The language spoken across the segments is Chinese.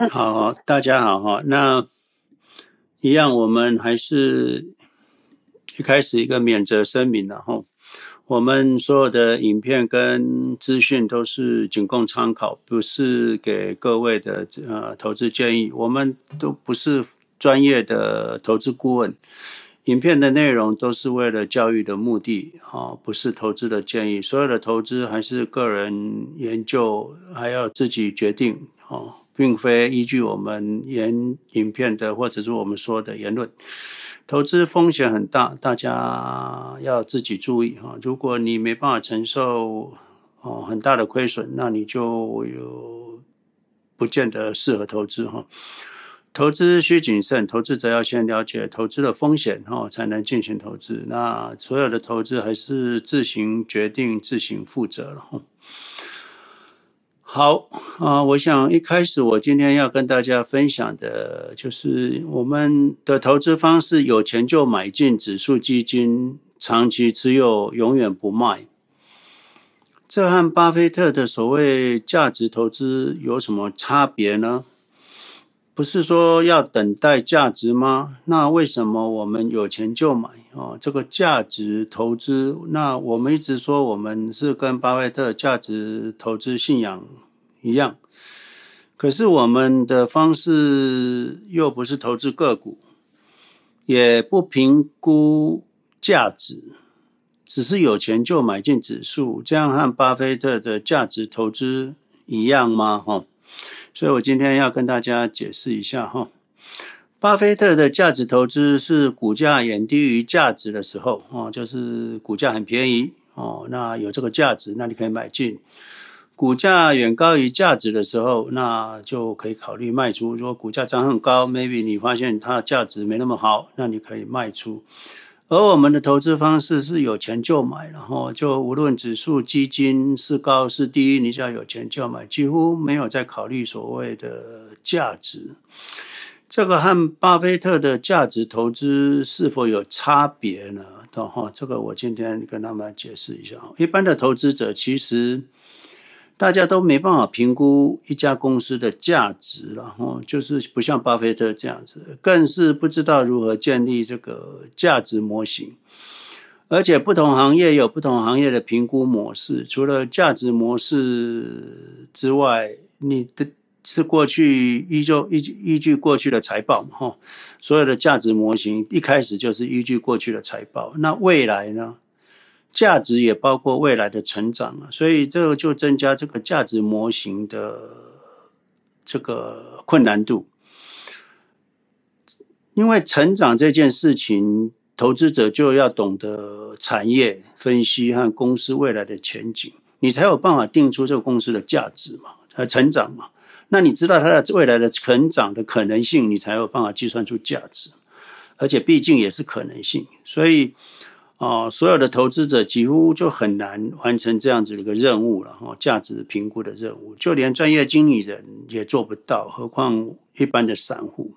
好，大家好哈。那一样，我们还是一开始一个免责声明，然后我们所有的影片跟资讯都是仅供参考，不是给各位的呃投资建议。我们都不是专业的投资顾问。影片的内容都是为了教育的目的，啊，不是投资的建议。所有的投资还是个人研究，还要自己决定，啊，并非依据我们演影片的或者是我们说的言论。投资风险很大，大家要自己注意，哈。如果你没办法承受，哦，很大的亏损，那你就有不见得适合投资，哈。投资需谨慎，投资者要先了解投资的风险，哦，才能进行投资。那所有的投资还是自行决定、自行负责了，好啊，我想一开始我今天要跟大家分享的就是我们的投资方式：有钱就买进指数基金，长期持有，永远不卖。这和巴菲特的所谓价值投资有什么差别呢？不是说要等待价值吗？那为什么我们有钱就买哦？这个价值投资，那我们一直说我们是跟巴菲特价值投资信仰一样，可是我们的方式又不是投资个股，也不评估价值，只是有钱就买进指数，这样和巴菲特的价值投资一样吗？哈。所以我今天要跟大家解释一下哈，巴菲特的价值投资是股价远低于价值的时候哦，就是股价很便宜哦，那有这个价值，那你可以买进；股价远高于价值的时候，那就可以考虑卖出。如果股价涨很高，maybe 你发现它价值没那么好，那你可以卖出。而我们的投资方式是有钱就买，然后就无论指数基金是高是低，你只要有钱就买，几乎没有在考虑所谓的价值。这个和巴菲特的价值投资是否有差别呢？哈，这个我今天跟他们解释一下。一般的投资者其实。大家都没办法评估一家公司的价值，然后就是不像巴菲特这样子，更是不知道如何建立这个价值模型。而且不同行业有不同行业的评估模式，除了价值模式之外，你的是过去依旧依据依据过去的财报嘛？哈，所有的价值模型一开始就是依据过去的财报。那未来呢？价值也包括未来的成长啊，所以这个就增加这个价值模型的这个困难度。因为成长这件事情，投资者就要懂得产业分析和公司未来的前景，你才有办法定出这个公司的价值嘛，和成长嘛。那你知道它的未来的成长的可能性，你才有办法计算出价值。而且毕竟也是可能性，所以。哦，所有的投资者几乎就很难完成这样子的一个任务了。哦，价值评估的任务，就连专业经理人也做不到，何况一般的散户。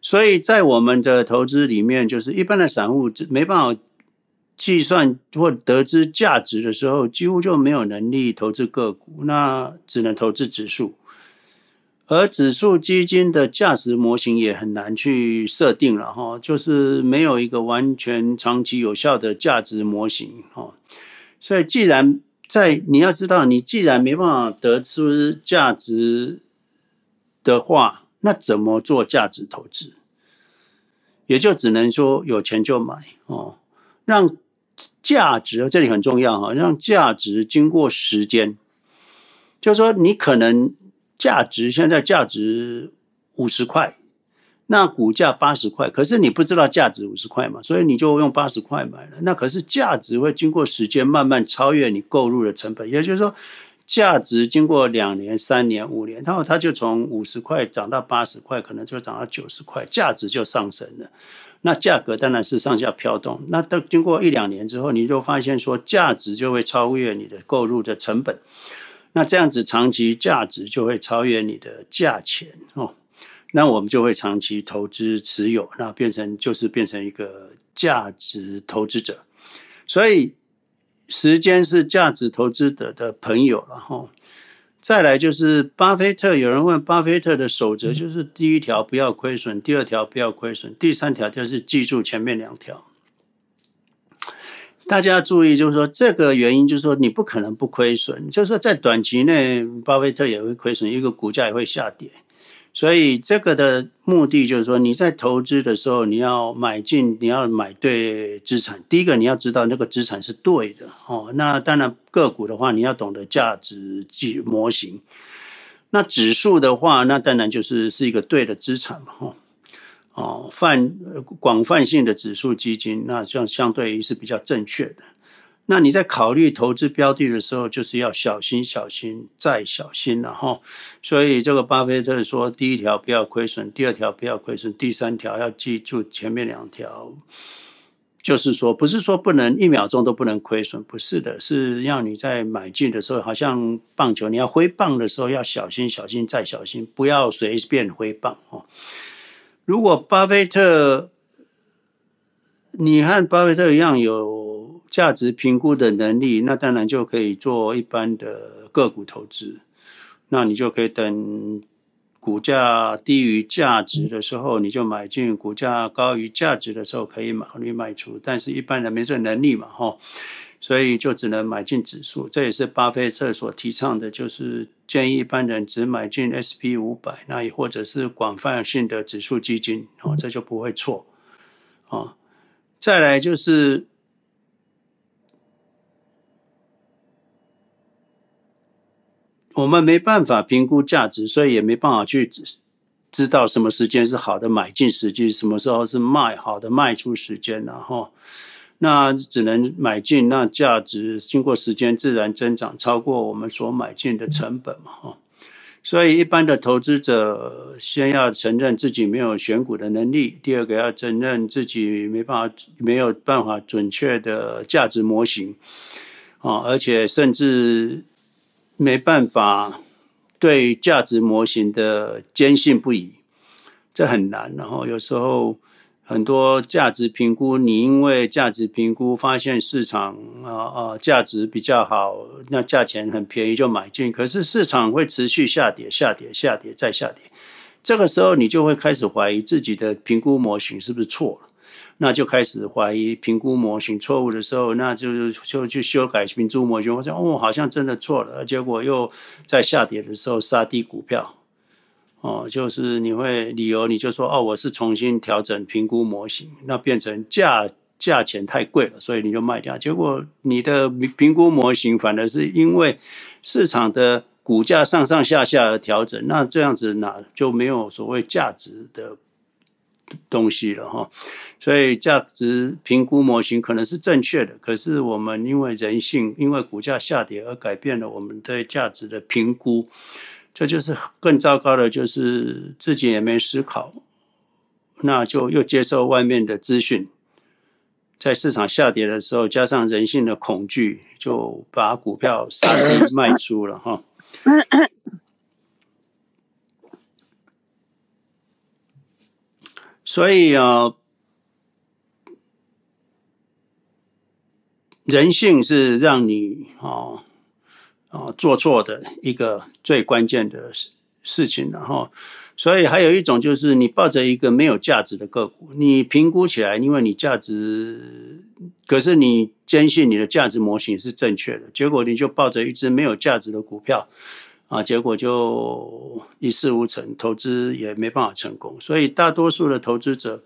所以在我们的投资里面，就是一般的散户没办法计算或得知价值的时候，几乎就没有能力投资个股，那只能投资指数。而指数基金的价值模型也很难去设定了哈，就是没有一个完全长期有效的价值模型哈。所以，既然在你要知道，你既然没办法得出价值的话，那怎么做价值投资？也就只能说有钱就买哦，让价值这里很重要哈，让价值经过时间，就是说你可能。价值现在价值五十块，那股价八十块，可是你不知道价值五十块嘛，所以你就用八十块买了。那可是价值会经过时间慢慢超越你购入的成本，也就是说，价值经过两年、三年、五年，然后它就从五十块涨到八十块，可能就涨到九十块，价值就上升了。那价格当然是上下飘动。那到经过一两年之后，你就发现说，价值就会超越你的购入的成本。那这样子长期价值就会超越你的价钱哦，那我们就会长期投资持有，那变成就是变成一个价值投资者。所以时间是价值投资者的朋友了哈。再来就是巴菲特，有人问巴菲特的守则就是第一条不要亏损，第二条不要亏损，第三条就是记住前面两条。大家注意，就是说这个原因，就是说你不可能不亏损，就是说在短期内，巴菲特也会亏损，一个股价也会下跌。所以这个的目的就是说，你在投资的时候，你要买进，你要买对资产。第一个，你要知道那个资产是对的哦。那当然个股的话，你要懂得价值计模型。那指数的话，那当然就是是一个对的资产嘛。哦哦，泛广泛性的指数基金，那相相对于是比较正确的。那你在考虑投资标的的时候，就是要小心、小心再小心了哈。所以这个巴菲特说，第一条不要亏损，第二条不要亏损，第三条要记住前面两条。就是说，不是说不能一秒钟都不能亏损，不是的，是要你在买进的时候，好像棒球，你要挥棒的时候要小心、小心再小心，不要随便挥棒哦。如果巴菲特，你和巴菲特一样有。价值评估的能力，那当然就可以做一般的个股投资。那你就可以等股价低于价值的时候，你就买进；股价高于价值的时候，可以考虑卖出。但是一般人没这能力嘛，哈，所以就只能买进指数。这也是巴菲特所提倡的，就是建议一般人只买进 SP 五百，那也或者是广泛性的指数基金，哦，这就不会错。啊，再来就是。我们没办法评估价值，所以也没办法去知道什么时间是好的买进时机，什么时候是卖好的卖出时间，然后那只能买进，那价值经过时间自然增长，超过我们所买进的成本嘛，哈。所以一般的投资者先要承认自己没有选股的能力，第二个要承认自己没办法没有办法准确的价值模型啊，而且甚至。没办法对价值模型的坚信不疑，这很难。然后有时候很多价值评估，你因为价值评估发现市场啊啊价值比较好，那价钱很便宜就买进，可是市场会持续下跌，下跌，下跌，再下跌。这个时候你就会开始怀疑自己的评估模型是不是错了。那就开始怀疑评估模型错误的时候，那就就去修改评估模型。我想，哦，好像真的错了，结果又在下跌的时候杀低股票。哦，就是你会理由，你就说，哦，我是重新调整评估模型，那变成价价钱太贵了，所以你就卖掉。结果你的评估模型反而是因为市场的股价上上下下而调整，那这样子哪就没有所谓价值的东西了哈，所以价值评估模型可能是正确的，可是我们因为人性，因为股价下跌而改变了我们对价值的评估，这就是更糟糕的，就是自己也没思考，那就又接受外面的资讯，在市场下跌的时候，加上人性的恐惧，就把股票杀低 卖出了哈。所以啊，人性是让你啊啊做错的一个最关键的事事情。然后，所以还有一种就是你抱着一个没有价值的个股，你评估起来，因为你价值，可是你坚信你的价值模型是正确的，结果你就抱着一只没有价值的股票。啊，结果就一事无成，投资也没办法成功。所以大多数的投资者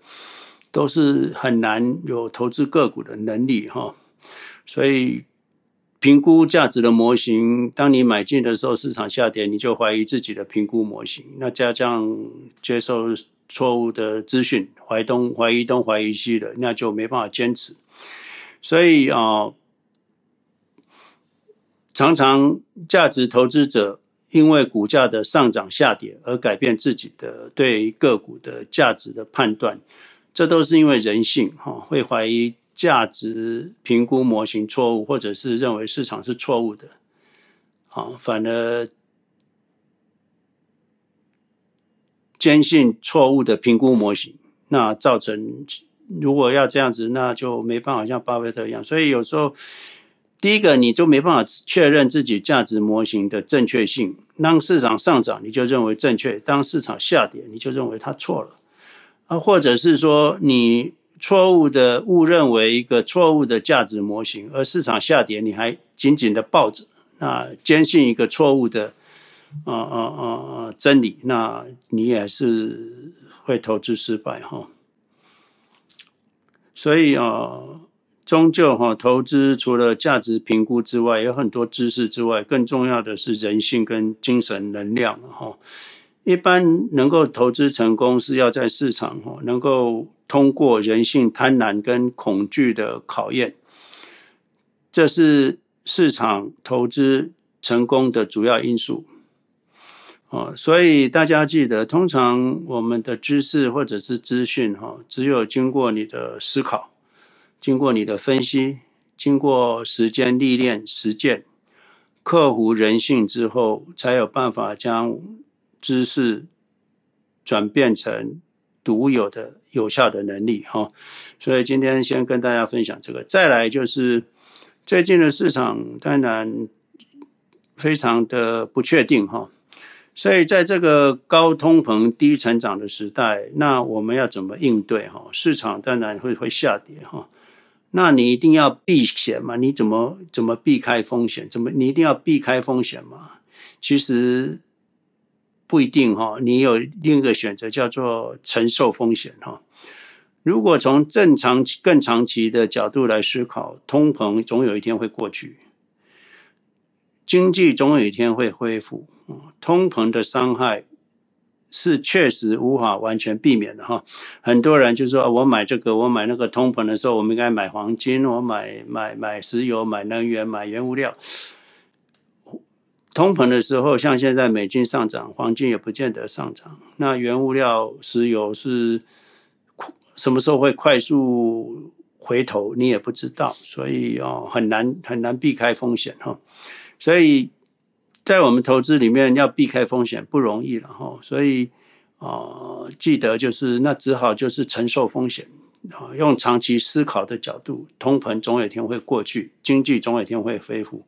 都是很难有投资个股的能力哈。所以评估价值的模型，当你买进的时候，市场下跌，你就怀疑自己的评估模型。那加上接受错误的资讯，怀东怀疑东怀疑西的，那就没办法坚持。所以啊，常常价值投资者。因为股价的上涨下跌而改变自己的对个股的价值的判断，这都是因为人性哈，会怀疑价值评估模型错误，或者是认为市场是错误的，好，反而坚信错误的评估模型，那造成如果要这样子，那就没办法像巴菲特一样，所以有时候。第一个，你就没办法确认自己价值模型的正确性。当市场上涨，你就认为正确；当市场下跌，你就认为它错了。啊，或者是说你错误的误认为一个错误的价值模型，而市场下跌，你还紧紧的抱着，那坚信一个错误的，啊啊啊真理，那你也是会投资失败哈。所以啊，终究哈，投资除了价值评估之外，有很多知识之外，更重要的是人性跟精神能量哈。一般能够投资成功，是要在市场哈，能够通过人性贪婪跟恐惧的考验，这是市场投资成功的主要因素。哦，所以大家记得，通常我们的知识或者是资讯，哈，只有经过你的思考，经过你的分析，经过时间历练、实践，克服人性之后，才有办法将知识转变成独有的、有效的能力，哈。所以今天先跟大家分享这个。再来就是最近的市场，当然非常的不确定，哈。所以，在这个高通膨、低成长的时代，那我们要怎么应对？哈，市场当然会会下跌，哈。那你一定要避险嘛？你怎么怎么避开风险？怎么你一定要避开风险嘛？其实不一定哈。你有另一个选择，叫做承受风险哈。如果从正常更长期的角度来思考，通膨总有一天会过去，经济总有一天会恢复。通膨的伤害是确实无法完全避免的哈。很多人就说：“我买这个，我买那个。”通膨的时候，我们应该买黄金，我买买买石油，买能源，买原物料。通膨的时候，像现在美金上涨，黄金也不见得上涨。那原物料、石油是什么时候会快速回头，你也不知道，所以哦，很难很难避开风险哈。所以。在我们投资里面要避开风险不容易了哈，所以啊、呃，记得就是那只好就是承受风险啊，用长期思考的角度，通膨总有一天会过去，经济总有一天会恢复。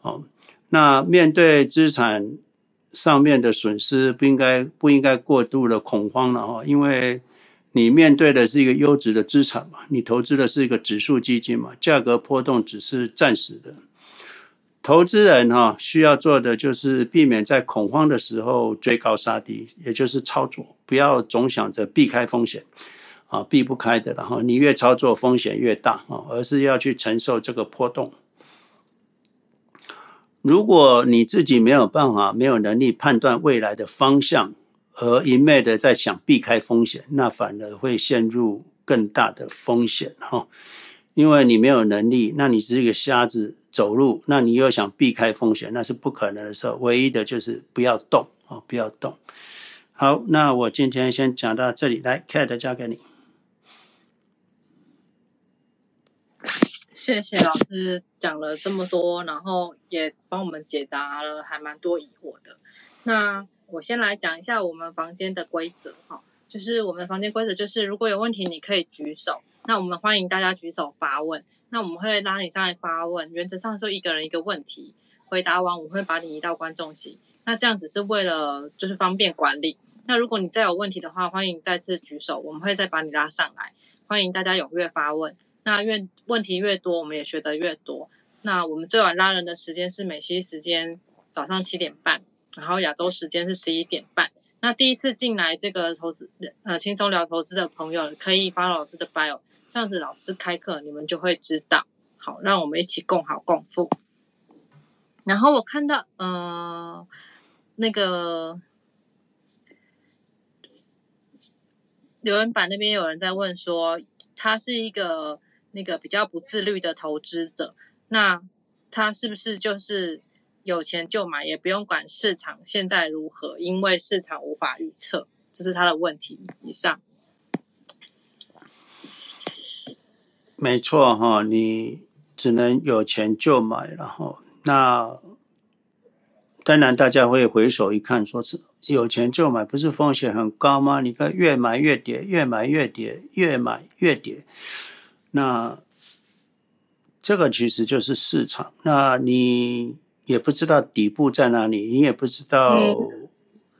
哦，那面对资产上面的损失，不应该不应该过度的恐慌了哈，因为你面对的是一个优质的资产嘛，你投资的是一个指数基金嘛，价格波动只是暂时的。投资人哈需要做的就是避免在恐慌的时候追高杀低，也就是操作，不要总想着避开风险啊，避不开的。然后你越操作风险越大啊，而是要去承受这个波动。如果你自己没有办法、没有能力判断未来的方向，而一昧的在想避开风险，那反而会陷入更大的风险哈，因为你没有能力，那你是一个瞎子。走路，那你又想避开风险，那是不可能的时候。唯一的就是不要动啊，不要动。好，那我今天先讲到这里，来，Cat 交给你。谢谢老师讲了这么多，然后也帮我们解答了还蛮多疑惑的。那我先来讲一下我们房间的规则哈，就是我们房间规则就是，如果有问题你可以举手，那我们欢迎大家举手发问。那我们会拉你上来发问，原则上就一个人一个问题，回答完我会把你移到观众席。那这样只是为了就是方便管理。那如果你再有问题的话，欢迎再次举手，我们会再把你拉上来。欢迎大家踊跃发问。那越问题越多，我们也学得越多。那我们最晚拉人的时间是美西时间早上七点半，然后亚洲时间是十一点半。那第一次进来这个投资呃轻松聊投资的朋友，可以发老师的 bio。这样子老师开课，你们就会知道。好，让我们一起共好共富。然后我看到，呃，那个留言板那边有人在问说，他是一个那个比较不自律的投资者，那他是不是就是有钱就买，也不用管市场现在如何，因为市场无法预测？这是他的问题。以上。没错哈，你只能有钱就买，然后那当然大家会回首一看，说是有钱就买，不是风险很高吗？你看越买越跌，越买越跌，越买越跌，那这个其实就是市场。那你也不知道底部在哪里，你也不知道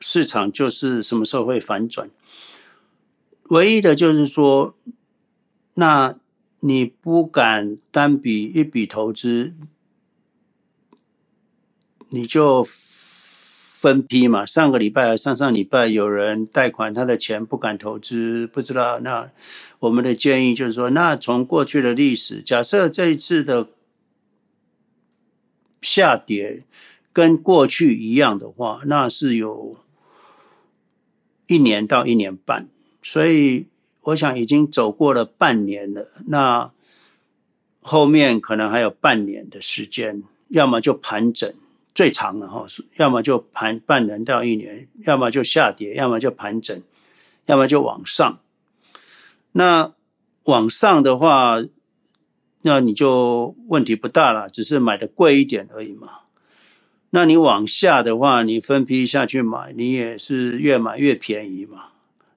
市场就是什么时候会反转。唯一的就是说，那你不敢单笔一笔投资，你就。分批嘛，上个礼拜、上上礼拜有人贷款，他的钱不敢投资，不知道。那我们的建议就是说，那从过去的历史，假设这一次的下跌跟过去一样的话，那是有一年到一年半，所以我想已经走过了半年了。那后面可能还有半年的时间，要么就盘整。最长的哈，要么就盘半年到一年，要么就下跌，要么就盘整，要么就往上。那往上的话，那你就问题不大了，只是买的贵一点而已嘛。那你往下的话，你分批下去买，你也是越买越便宜嘛。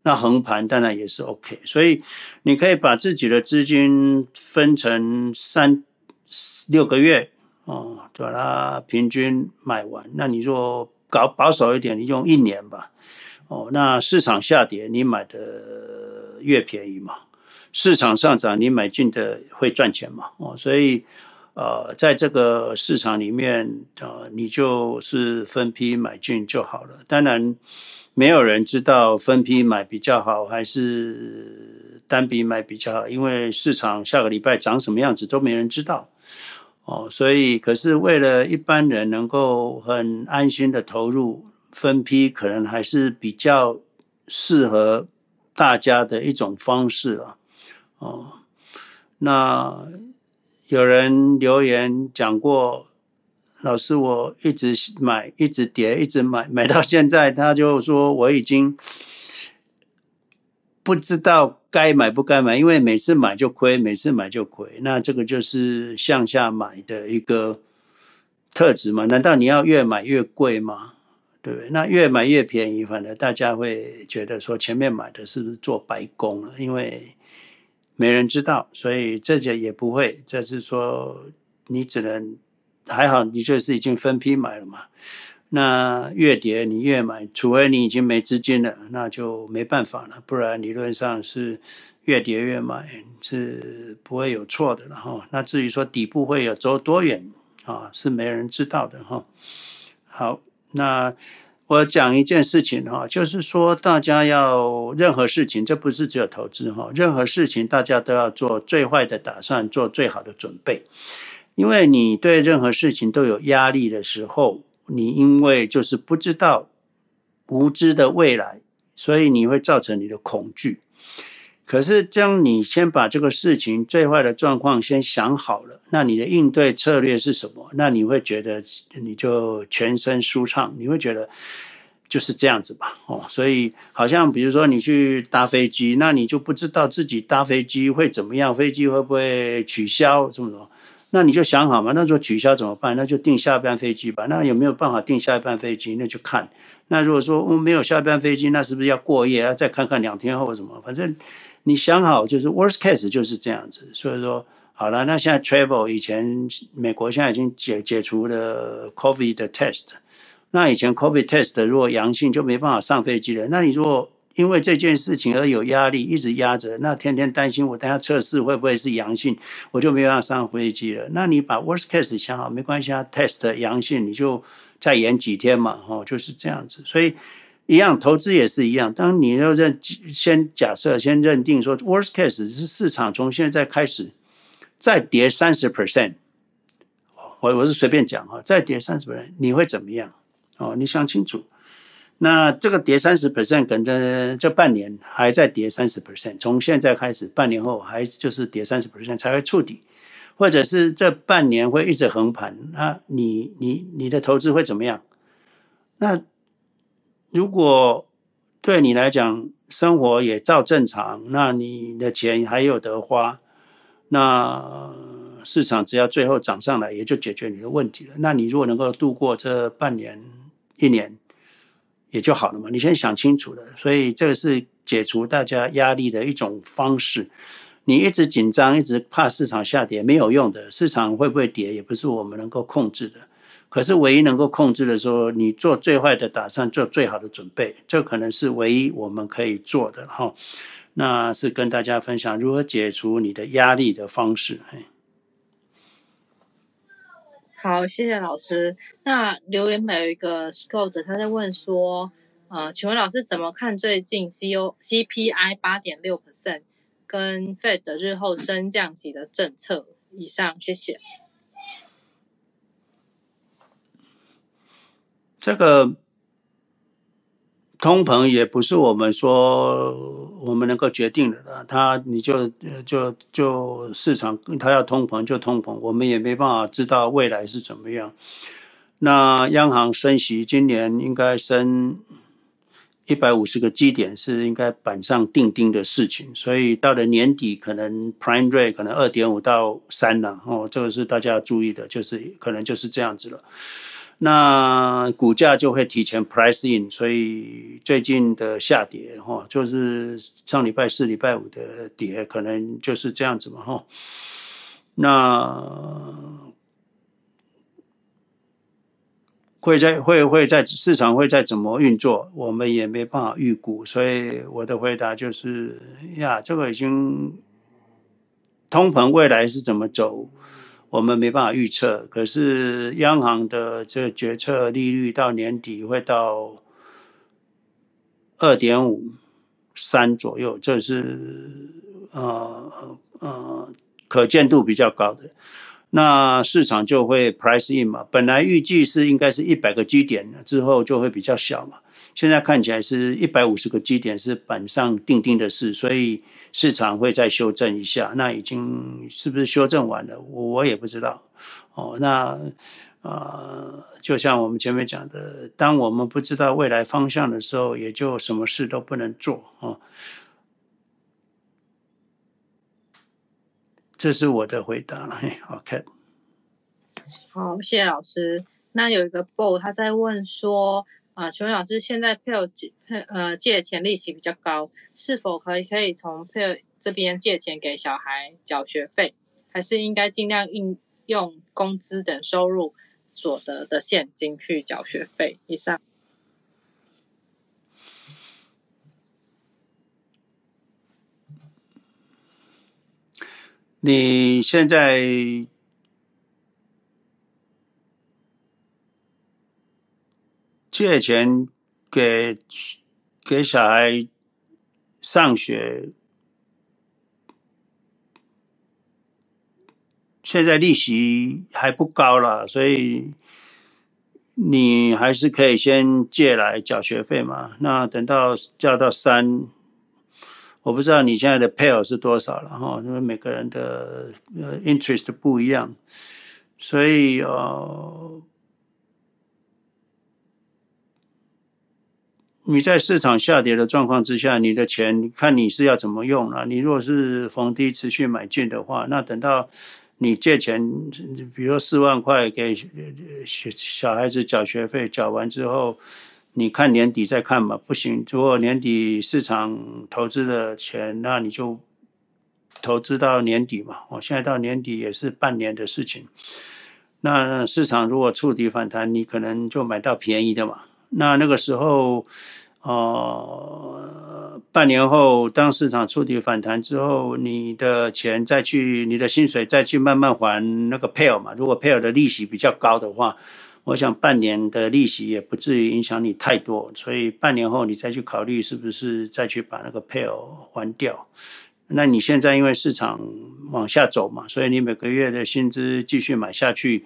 那横盘当然也是 OK，所以你可以把自己的资金分成三六个月。哦，把它平均买完。那你若搞保守一点，你用一年吧。哦，那市场下跌，你买的越便宜嘛。市场上涨，你买进的会赚钱嘛。哦，所以呃，在这个市场里面，呃，你就是分批买进就好了。当然，没有人知道分批买比较好，还是单笔买比较好，因为市场下个礼拜长什么样子都没人知道。哦，所以可是为了一般人能够很安心的投入，分批可能还是比较适合大家的一种方式啊。哦，那有人留言讲过，老师我一直买，一直跌，一直买，买到现在，他就说我已经不知道。该买不该买，因为每次买就亏，每次买就亏。那这个就是向下买的一个特质嘛？难道你要越买越贵吗？对不对？那越买越便宜，反正大家会觉得说前面买的是不是做白工了？因为没人知道，所以这些也不会。就是说，你只能还好，你就是已经分批买了嘛。那越跌你越买，除非你已经没资金了，那就没办法了。不然理论上是越跌越买是不会有错的了哈。那至于说底部会有走多远啊，是没人知道的哈。好，那我讲一件事情哈，就是说大家要任何事情，这不是只有投资哈，任何事情大家都要做最坏的打算，做最好的准备，因为你对任何事情都有压力的时候。你因为就是不知道无知的未来，所以你会造成你的恐惧。可是，将你先把这个事情最坏的状况先想好了，那你的应对策略是什么？那你会觉得你就全身舒畅，你会觉得就是这样子吧。哦，所以好像比如说你去搭飞机，那你就不知道自己搭飞机会怎么样，飞机会不会取消，这么说。那你就想好嘛，那如果取消怎么办？那就订下一班飞机吧。那有没有办法订下一班飞机？那就看。那如果说我没有下一班飞机，那是不是要过夜？要再看看两天后什么？反正你想好，就是 worst case 就是这样子。所以说好了，那现在 travel 以前美国现在已经解解除了 COVID 的 test。那以前 COVID test 如果阳性就没办法上飞机了。那你如果因为这件事情而有压力，一直压着，那天天担心我等下测试会不会是阳性，我就没办法上飞机了。那你把 worst case 想好，没关系啊，test 阳性你就再延几天嘛，哦，就是这样子。所以一样，投资也是一样。当你要认先假设，先认定说 worst case 是市场从现在开始再跌三十 percent，我我是随便讲啊，再跌三十 percent，你会怎么样？哦，你想清楚。那这个跌三十 percent，可能这半年还在跌三十 percent，从现在开始，半年后还就是跌三十 percent 才会触底，或者是这半年会一直横盘，那你你你的投资会怎么样？那如果对你来讲生活也照正常，那你的钱还有得花，那市场只要最后涨上来，也就解决你的问题了。那你如果能够度过这半年一年，也就好了嘛，你先想清楚了，所以这个是解除大家压力的一种方式。你一直紧张，一直怕市场下跌，没有用的。市场会不会跌，也不是我们能够控制的。可是唯一能够控制的时候，你做最坏的打算，做最好的准备，这可能是唯一我们可以做的哈。那是跟大家分享如何解除你的压力的方式。好，谢谢老师。那留言板有一个 Scott，他在问说，呃，请问老师怎么看最近 C O C P I 八点六 percent 跟 Fed 日后升降级的政策？以上，谢谢。这个通膨也不是我们说我们能够决定的了，它你就就就市场它要通膨就通膨，我们也没办法知道未来是怎么样。那央行升息今年应该升一百五十个基点是应该板上钉钉的事情，所以到了年底可能 Prime Rate 可能二点五到三了哦，这个是大家要注意的，就是可能就是这样子了。那股价就会提前 price in，所以最近的下跌哈，就是上礼拜四、礼拜五的跌，可能就是这样子嘛哈。那会在会会在市场会再怎么运作，我们也没办法预估，所以我的回答就是呀，这个已经通膨未来是怎么走？我们没办法预测，可是央行的这个决策利率到年底会到二点五三左右，这是呃呃可见度比较高的。那市场就会 price in 嘛，本来预计是应该是一百个基点，之后就会比较小嘛。现在看起来是一百五十个基点是板上钉钉的事，所以市场会再修正一下。那已经是不是修正完了？我我也不知道。哦，那呃，就像我们前面讲的，当我们不知道未来方向的时候，也就什么事都不能做哦。这是我的回答了。，OK。好，谢谢老师。那有一个 Bo 他在问说。啊，请问老师，现在配偶借呃借钱利息比较高，是否可以可以从配偶这边借钱给小孩缴学费，还是应该尽量应用工资等收入所得的现金去缴学费？以上。你现在。借钱给给小孩上学，现在利息还不高了，所以你还是可以先借来缴学费嘛。那等到交到三，我不知道你现在的配偶是多少了哈，因为每个人的呃 interest 不一样，所以呃。你在市场下跌的状况之下，你的钱看你是要怎么用了。你如果是逢低持续买进的话，那等到你借钱，比如说四万块给小孩子缴学费，缴完之后，你看年底再看嘛。不行，如果年底市场投资的钱，那你就投资到年底嘛。我现在到年底也是半年的事情。那市场如果触底反弹，你可能就买到便宜的嘛。那那个时候，呃，半年后，当市场触底反弹之后，你的钱再去，你的薪水再去慢慢还那个 Pell 嘛。如果 Pell 的利息比较高的话，我想半年的利息也不至于影响你太多。所以半年后你再去考虑是不是再去把那个 Pell 还掉。那你现在因为市场往下走嘛，所以你每个月的薪资继续买下去，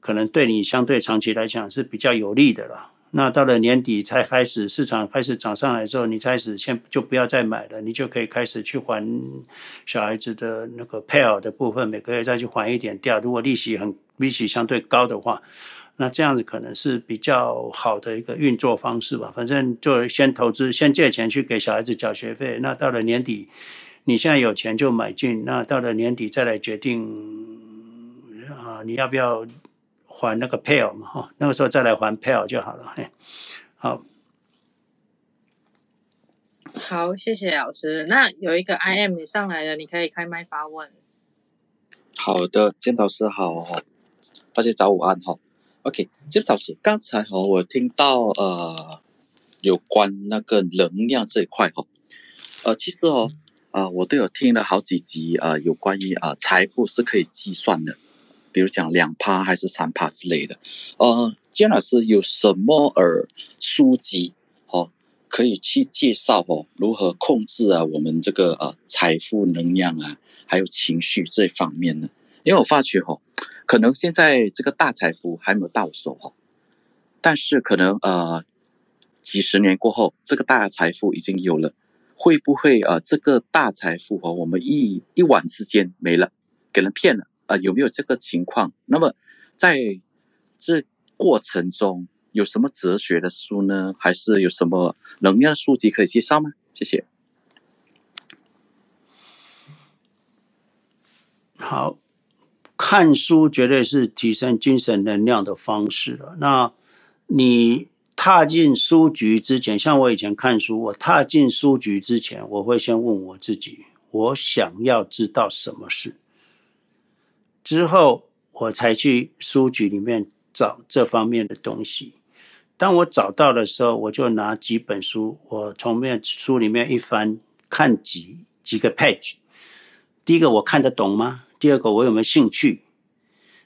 可能对你相对长期来讲是比较有利的了。那到了年底才开始，市场开始涨上来之后，你开始先就不要再买了，你就可以开始去还小孩子的那个配偶的部分，每个月再去还一点掉。如果利息很利息相对高的话，那这样子可能是比较好的一个运作方式吧。反正就先投资，先借钱去给小孩子缴学费。那到了年底，你现在有钱就买进，那到了年底再来决定啊，你要不要？还那个 Pell 嘛，哈，那个时候再来还 Pell 就好了，嘿，好，好，谢谢老师。那有一个 I M 你上来了，你可以开麦发问。好的，金老师好，大家早午安哈。OK，金老师，刚才哈我听到呃有关那个能量这一块哈，呃其实哦啊、呃、我都有听了好几集啊、呃，有关于啊、呃、财富是可以计算的，比如讲两趴还是三趴之类的。呃，金老师有什么呃书籍哦？可以去介绍哦，如何控制啊我们这个呃财富能量啊，还有情绪这方面呢？因为我发觉哈，可能现在这个大财富还没有到手哈，但是可能呃几十年过后，这个大财富已经有了，会不会呃这个大财富和我们一一晚之间没了，给人骗了、有没有这个情况？那么在这过程中，有什么哲学的书呢？还是有什么能量书籍可以介绍吗？谢谢。好，看书绝对是提升精神能量的方式了。那你踏进书局之前，像我以前看书，我踏进书局之前，我会先问我自己：我想要知道什么事？之后我才去书局里面找这方面的东西。当我找到的时候，我就拿几本书，我从面书里面一翻，看几几个 page。第一个我看得懂吗？第二个我有没有兴趣？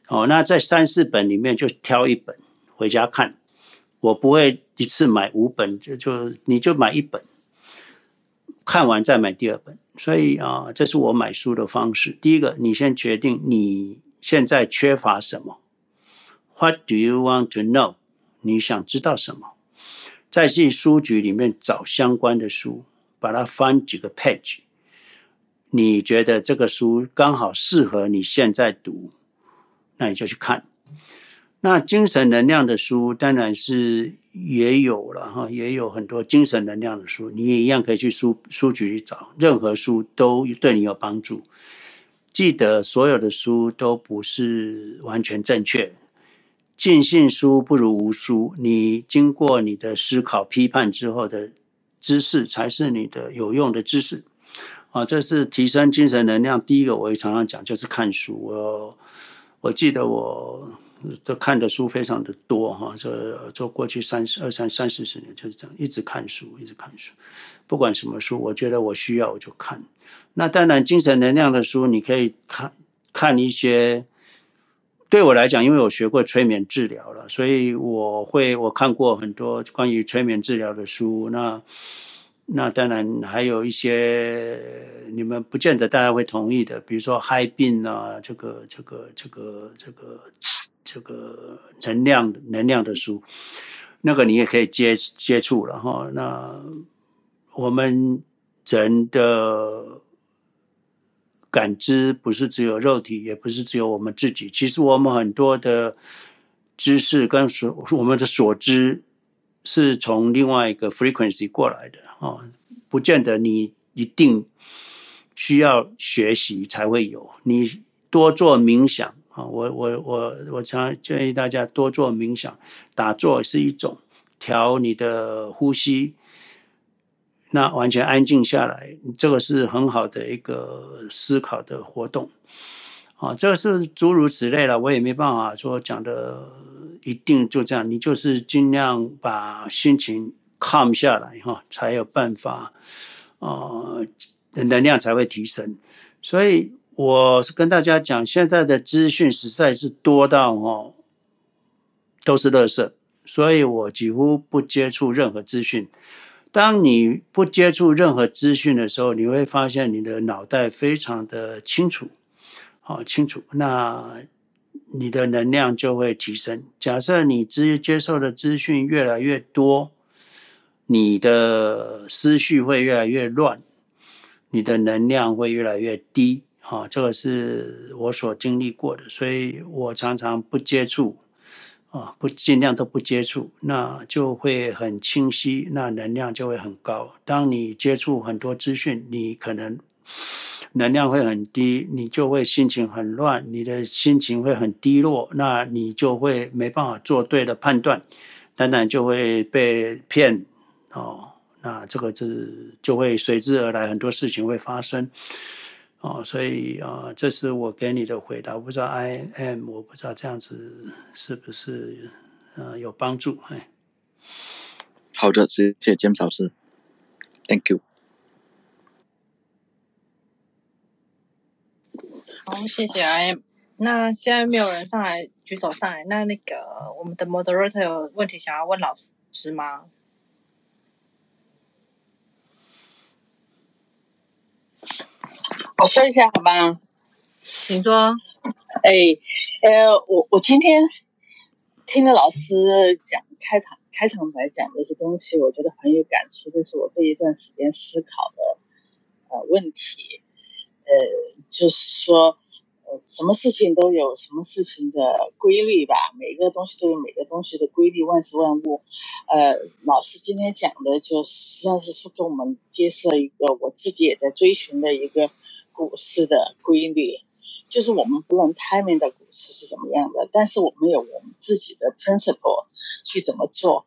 哦，那在三四本里面就挑一本回家看。我不会一次买五本，就就你就买一本，看完再买第二本。所以啊，这是我买书的方式。第一个，你先决定你现在缺乏什么。What do you want to know？你想知道什么？再去书局里面找相关的书，把它翻几个 page。你觉得这个书刚好适合你现在读，那你就去看。那精神能量的书当然是也有了哈，也有很多精神能量的书，你也一样可以去书书局里找。任何书都对你有帮助。记得所有的书都不是完全正确。尽信书不如无书。你经过你的思考、批判之后的知识，才是你的有用的知识。啊，这是提升精神能量。第一个，我也常常讲，就是看书。我我记得我都看的书非常的多哈，这这过去三十二三三四十年就是这样，一直看书，一直看书。不管什么书，我觉得我需要我就看。那当然，精神能量的书，你可以看看一些。对我来讲，因为我学过催眠治疗了，所以我会我看过很多关于催眠治疗的书。那那当然还有一些你们不见得大家会同意的，比如说嗨病啊，这个这个这个这个这个能量能量的书，那个你也可以接接触了哈。那我们人的。感知不是只有肉体，也不是只有我们自己。其实我们很多的知识跟所我们的所知，是从另外一个 frequency 过来的啊，不见得你一定需要学习才会有。你多做冥想啊，我我我我常建议大家多做冥想，打坐是一种调你的呼吸。那完全安静下来，这个是很好的一个思考的活动，啊，这个是诸如此类了。我也没办法说讲的一定就这样，你就是尽量把心情 calm 下来哈，才有办法啊，能量才会提升。所以我是跟大家讲，现在的资讯实在是多到哦，都是垃圾，所以我几乎不接触任何资讯。当你不接触任何资讯的时候，你会发现你的脑袋非常的清楚，好清楚，那你的能量就会提升。假设你接接受的资讯越来越多，你的思绪会越来越乱，你的能量会越来越低。啊，这个是我所经历过的，所以我常常不接触。啊，不尽量都不接触，那就会很清晰，那能量就会很高。当你接触很多资讯，你可能能量会很低，你就会心情很乱，你的心情会很低落，那你就会没办法做对的判断，当然就会被骗哦。那这个是就会随之而来很多事情会发生。哦，所以啊、呃，这是我给你的回答。我不知道 I am，我不知道这样子是不是呃有帮助？哎，好的，谢谢 James 老师，Thank you。好，谢谢 I am。那现在没有人上来举手上来，那那个我们的 Moderator 有问题想要问老师吗？我说一下好吗？请说。哎，呃，我我今天听了老师讲开场开场白讲的这些东西，我觉得很有感触，这是我这一段时间思考的呃问题。呃，就是说，呃，什么事情都有什么事情的规律吧，每个东西都有每个东西的规律，万事万物。呃，老师今天讲的就实际上是说给我们揭示了一个我自己也在追寻的一个。股市的规律，就是我们不论 timing 的股市是怎么样的，但是我们有我们自己的 principle 去怎么做，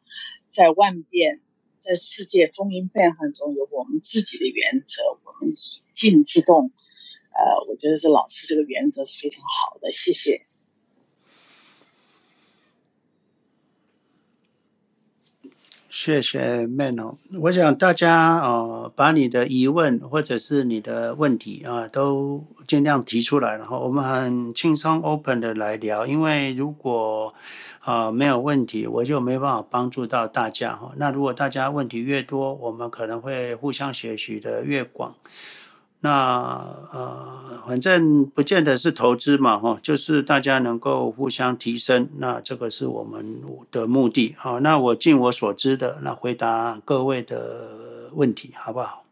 在万变，在世界风云变幻中有我们自己的原则，我们以静制动。呃，我觉得这老师这个原则是非常好的，谢谢。谢谢 Man，我想大家哦把你的疑问或者是你的问题啊、都尽量提出来，然后我们很轻松 open 的来聊。因为如果啊、没有问题，我就没办法帮助到大家哈。那如果大家问题越多，我们可能会互相学习的越广。那呃，反正不见得是投资嘛，哈，就是大家能够互相提升，那这个是我们的目的。好，那我尽我所知的，那回答各位的问题，好不好？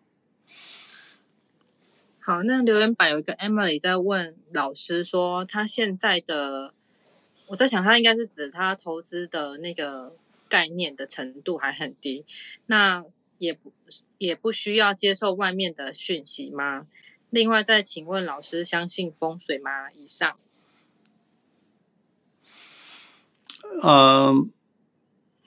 好，那留言板有一个 Emily 在问老师说，他现在的，我在想，他应该是指他投资的那个概念的程度还很低，那。也不也不需要接受外面的讯息吗？另外再请问老师，相信风水吗？以上。呃，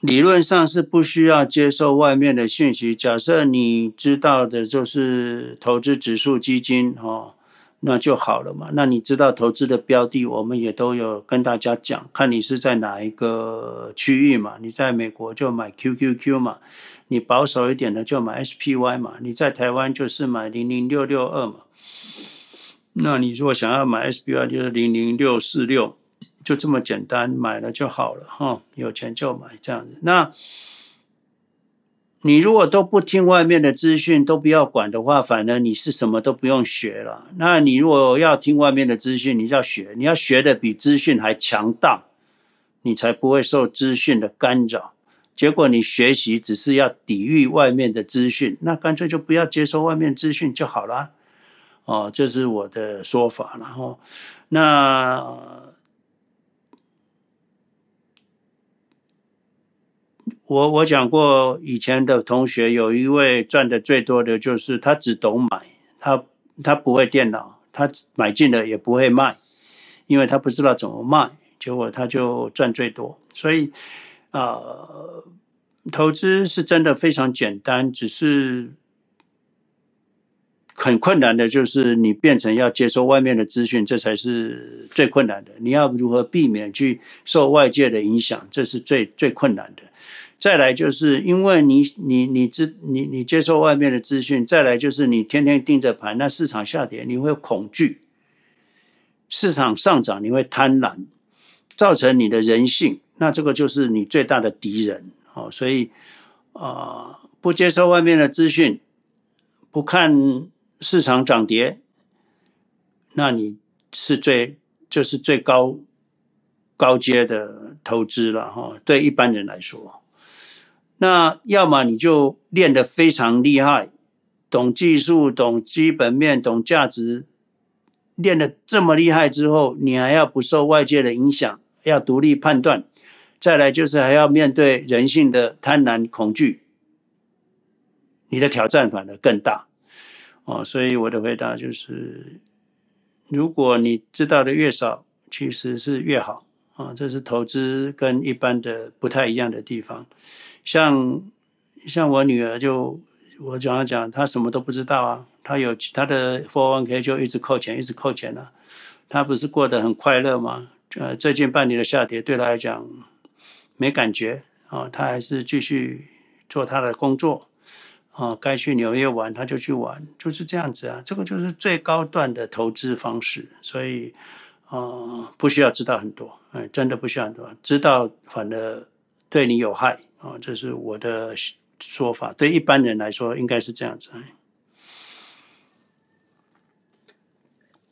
理论上是不需要接受外面的讯息。假设你知道的就是投资指数基金哦，那就好了嘛。那你知道投资的标的，我们也都有跟大家讲，看你是在哪一个区域嘛。你在美国就买 QQQ 嘛。你保守一点的就买 SPY 嘛，你在台湾就是买零零六六二嘛。那你如果想要买 SPY，就是零零六四六，就这么简单，买了就好了哈。有钱就买这样子。那你如果都不听外面的资讯，都不要管的话，反而你是什么都不用学了。那你如果要听外面的资讯，你要学，你要学的比资讯还强大，你才不会受资讯的干扰。结果你学习只是要抵御外面的资讯，那干脆就不要接收外面资讯就好了。哦，这是我的说法。然后，那我我讲过，以前的同学有一位赚的最多的就是他只懂买，他他不会电脑，他买进了也不会卖，因为他不知道怎么卖，结果他就赚最多。所以。呃，投资是真的非常简单，只是很困难的，就是你变成要接受外面的资讯，这才是最困难的。你要如何避免去受外界的影响，这是最最困难的。再来就是因为你你你知你你接受外面的资讯，再来就是你天天盯着盘，那市场下跌你会恐惧，市场上涨你会贪婪，造成你的人性。那这个就是你最大的敌人哦，所以啊，不接受外面的资讯，不看市场涨跌，那你是最就是最高高阶的投资了哈。对一般人来说，那要么你就练得非常厉害，懂技术、懂基本面、懂价值，练得这么厉害之后，你还要不受外界的影响，要独立判断。再来就是还要面对人性的贪婪、恐惧，你的挑战反而更大哦。所以我的回答就是：如果你知道的越少，其实是越好啊。这是投资跟一般的不太一样的地方。像像我女儿就我讲要讲，她什么都不知道啊，她有他的 Four One K 就一直扣钱，一直扣钱了，啊，她不是过得很快乐吗？呃，最近半年的下跌对她来讲没感觉啊，他还是继续做他的工作啊，该去纽约玩他就去玩，就是这样子啊，这个就是最高段的投资方式，所以啊，不需要知道很多，嗯，真的不需要很多，知道反而对你有害啊，这是我的说法，对一般人来说应该是这样子。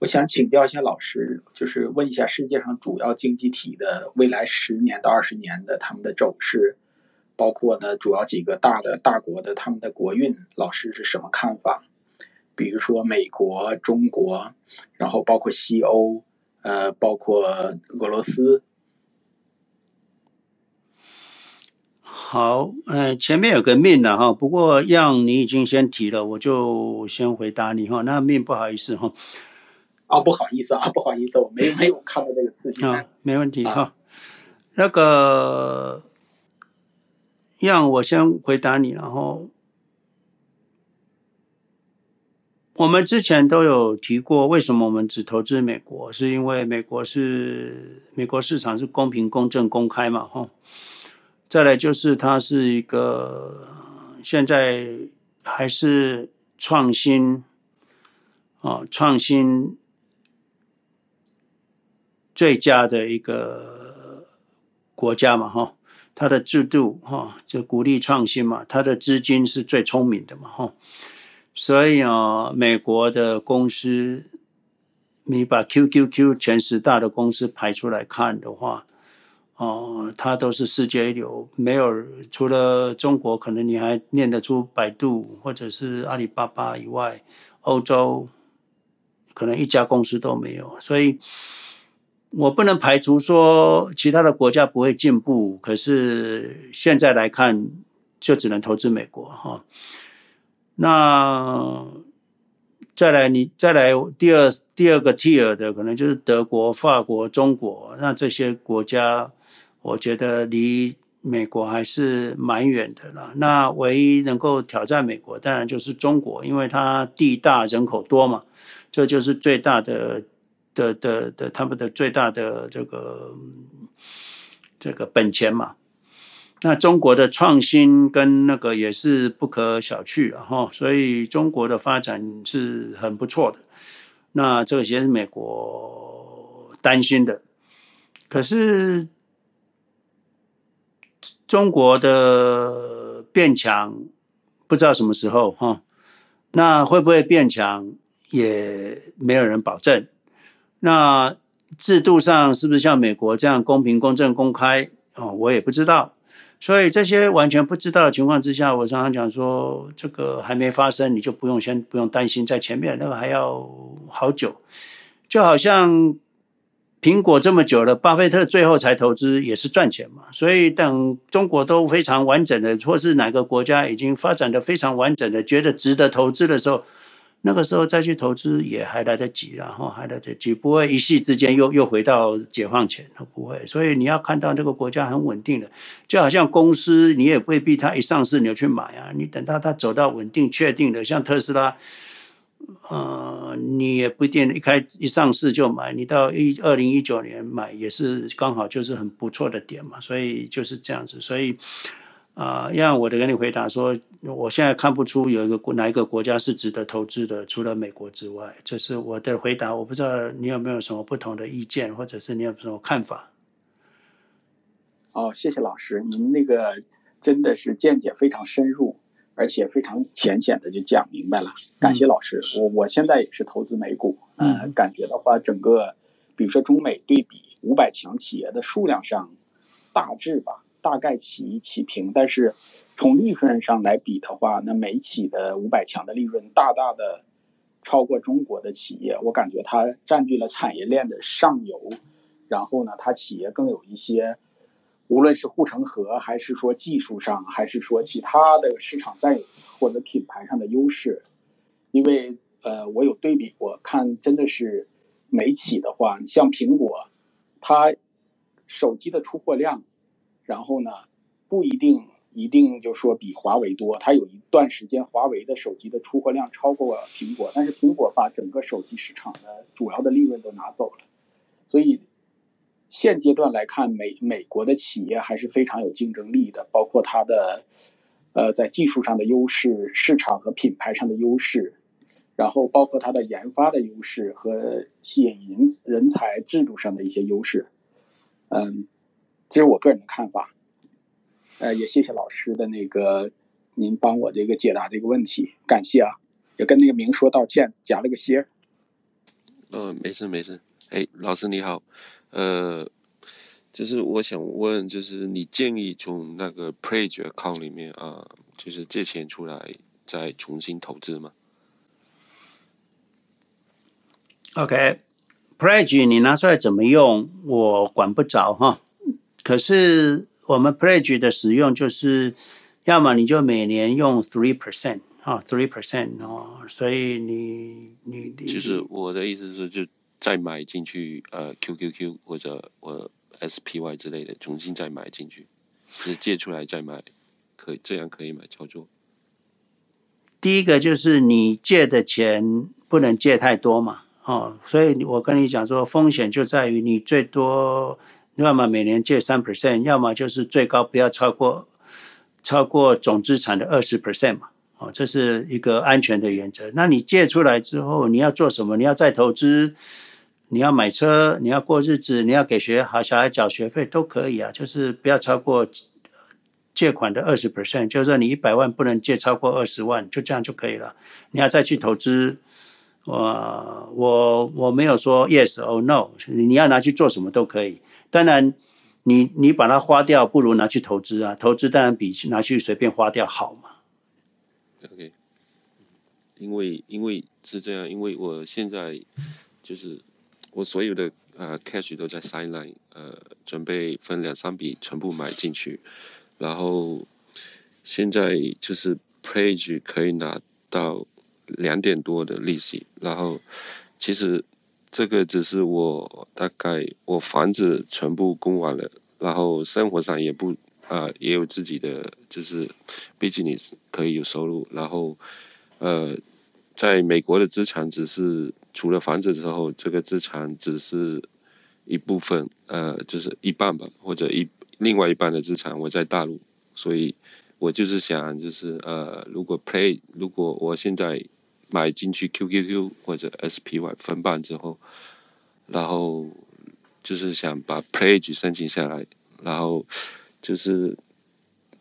我想请教一下老师，就是问一下世界上主要经济体的未来十年到二十年的他们的走势，包括呢主要几个大的大国的他们的国运，老师是什么看法？比如说美国、中国，然后包括西欧，呃，包括俄罗斯。好，呃，前面有个命了哈，不过样你已经先提了，我就先回答你哈。那命不好意思哈。啊，不好意思啊，不好意思，我没没有看到这个刺激。啊，没问题哈。那个，让我先回答你，然后我们之前都有提过，为什么我们只投资美国？是因为美国是美国市场是公平、公正、公开嘛，哈。再来就是它是一个现在还是创新啊，创新。最佳的一个国家嘛，哈，它的制度哈就鼓励创新嘛，它的资金是最聪明的嘛，哈，所以啊，美国的公司，你把 QQQ 前十大的公司排出来看的话，哦，它都是世界一流，没有除了中国，可能你还念得出百度或者是阿里巴巴以外，欧洲可能一家公司都没有，所以。我不能排除说其他的国家不会进步，可是现在来看，就只能投资美国哈。那再来，你再来第二第二个 tier 的，可能就是德国、法国、中国。那这些国家，我觉得离美国还是蛮远的了。那唯一能够挑战美国，当然就是中国，因为它地大人口多嘛，这就是最大的。的的的，他们的最大的这个这个本钱嘛，那中国的创新跟那个也是不可小觑啊哈，所以中国的发展是很不错的。那这些是美国担心的，可是中国的变强不知道什么时候哈，那会不会变强也没有人保证。那制度上是不是像美国这样公平、公正、公开？哦，我也不知道。所以这些完全不知道的情况之下，我常常讲说，这个还没发生，你就不用先不用担心，在前面那个还要好久。就好像苹果这么久了，巴菲特最后才投资也是赚钱嘛。所以等中国都非常完整的，或是哪个国家已经发展的非常完整的，觉得值得投资的时候。那个时候再去投资也还来得及，然后还来得及，不会一夕之间又又回到解放前，都不会。所以你要看到这个国家很稳定的，就好像公司，你也未必它一上市你就去买啊，你等到它走到稳定确定的，像特斯拉，呃，你也不一定一开一上市就买，你到一二零一九年买也是刚好就是很不错的点嘛，所以就是这样子，所以。啊，要我的跟你回答说，我现在看不出有一个国哪一个国家是值得投资的，除了美国之外，这是我的回答。我不知道你有没有什么不同的意见，或者是你有什么看法？哦，谢谢老师，您那个真的是见解非常深入，而且非常浅显的就讲明白了。感谢老师，嗯、我我现在也是投资美股，呃、嗯，感觉的话，整个比如说中美对比五百强企业的数量上，大致吧。大概齐齐平，但是从利润上来比的话，那美企的五百强的利润大大的超过中国的企业，我感觉它占据了产业链的上游，然后呢，它企业更有一些，无论是护城河，还是说技术上，还是说其他的市场占有或者品牌上的优势，因为呃，我有对比过，看真的是美企的话，像苹果，它手机的出货量。然后呢，不一定一定就说比华为多。它有一段时间，华为的手机的出货量超过苹果，但是苹果把整个手机市场的主要的利润都拿走了。所以现阶段来看，美美国的企业还是非常有竞争力的，包括它的呃在技术上的优势、市场和品牌上的优势，然后包括它的研发的优势和吸引人人才制度上的一些优势。嗯，这是我个人的看法。呃，也谢谢老师的那个，您帮我这个解答这个问题，感谢啊，也跟那个明说道歉，夹了个歇。呃，没事没事，哎，老师你好，呃，就是我想问，就是你建议从那个 Pledge account 里面啊、呃，就是借钱出来再重新投资吗？OK，Pledge 你拿出来怎么用，我管不着哈，可是。我们 pledge 的使用就是，要么你就每年用 three percent 啊，three percent 哦，所以你你就是我的意思是，就再买进去呃 QQQ 或者我 SPY 之类的，重新再买进去，就是借出来再买，可以这样可以买？操作？第一个就是你借的钱不能借太多嘛，哦，所以我跟你讲说，风险就在于你最多。要么每年借三 percent，要么就是最高不要超过超过总资产的二十 percent 嘛，哦，这是一个安全的原则。那你借出来之后，你要做什么？你要再投资，你要买车，你要过日子，你要给学好小孩缴学费都可以啊，就是不要超过借款的二十 percent，就是说你一百万不能借超过二十万，就这样就可以了。你要再去投资，我我我没有说 yes or no，你要拿去做什么都可以。当然你，你把它花掉，不如拿去投资啊！投资当然比拿去随便花掉好嘛。OK，因为因为是这样，因为我现在就是我所有的呃 cash 都在 sideline，呃，准备分两三笔全部买进去，然后现在就是 Pledge 可以拿到两点多的利息，然后其实。这个只是我大概我房子全部供完了，然后生活上也不啊、也有自己的就是 business 可以有收入，然后呃在美国的资产只是除了房子之后，这个资产只是一部分呃就是一半吧，或者一另外一半的资产我在大陆，所以我就是想就是呃如果 play 如果我现在。买进去 QQQ 或者 SPY 分半之后，然后就是想把 Pledge 申请下来，然后就是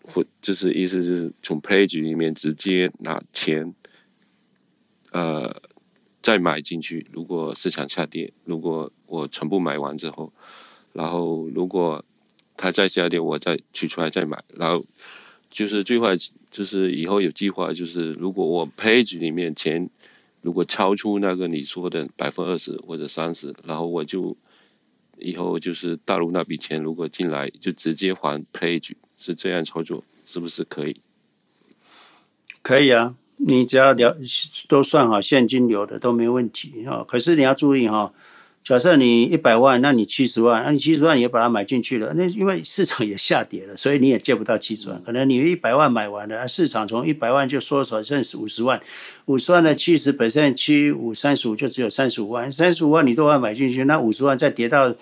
或就是意思就是从 Pledge 里面直接拿钱，呃，再买进去。如果市场下跌，如果我全部买完之后，然后如果它再下跌，我再取出来再买，然后就是最坏。就是以后有计划，就是如果我 page 里面钱如果超出那个你说的百分之二十或者三十，然后我就以后就是大陆那笔钱如果进来就直接还 page，是这样操作，是不是可以？可以啊，你只要了都算好现金流的都没问题啊。可是你要注意哈。假设你一百万，那你七十万，那你七十万也把它买进去了，那因为市场也下跌了，所以你也借不到七十万。可能你一百万买完了，市场从一百万就缩水剩五十万，五十万的七十 percent 七五三十五就只有三十五万，三十五万你都要买进去，那五十万再跌到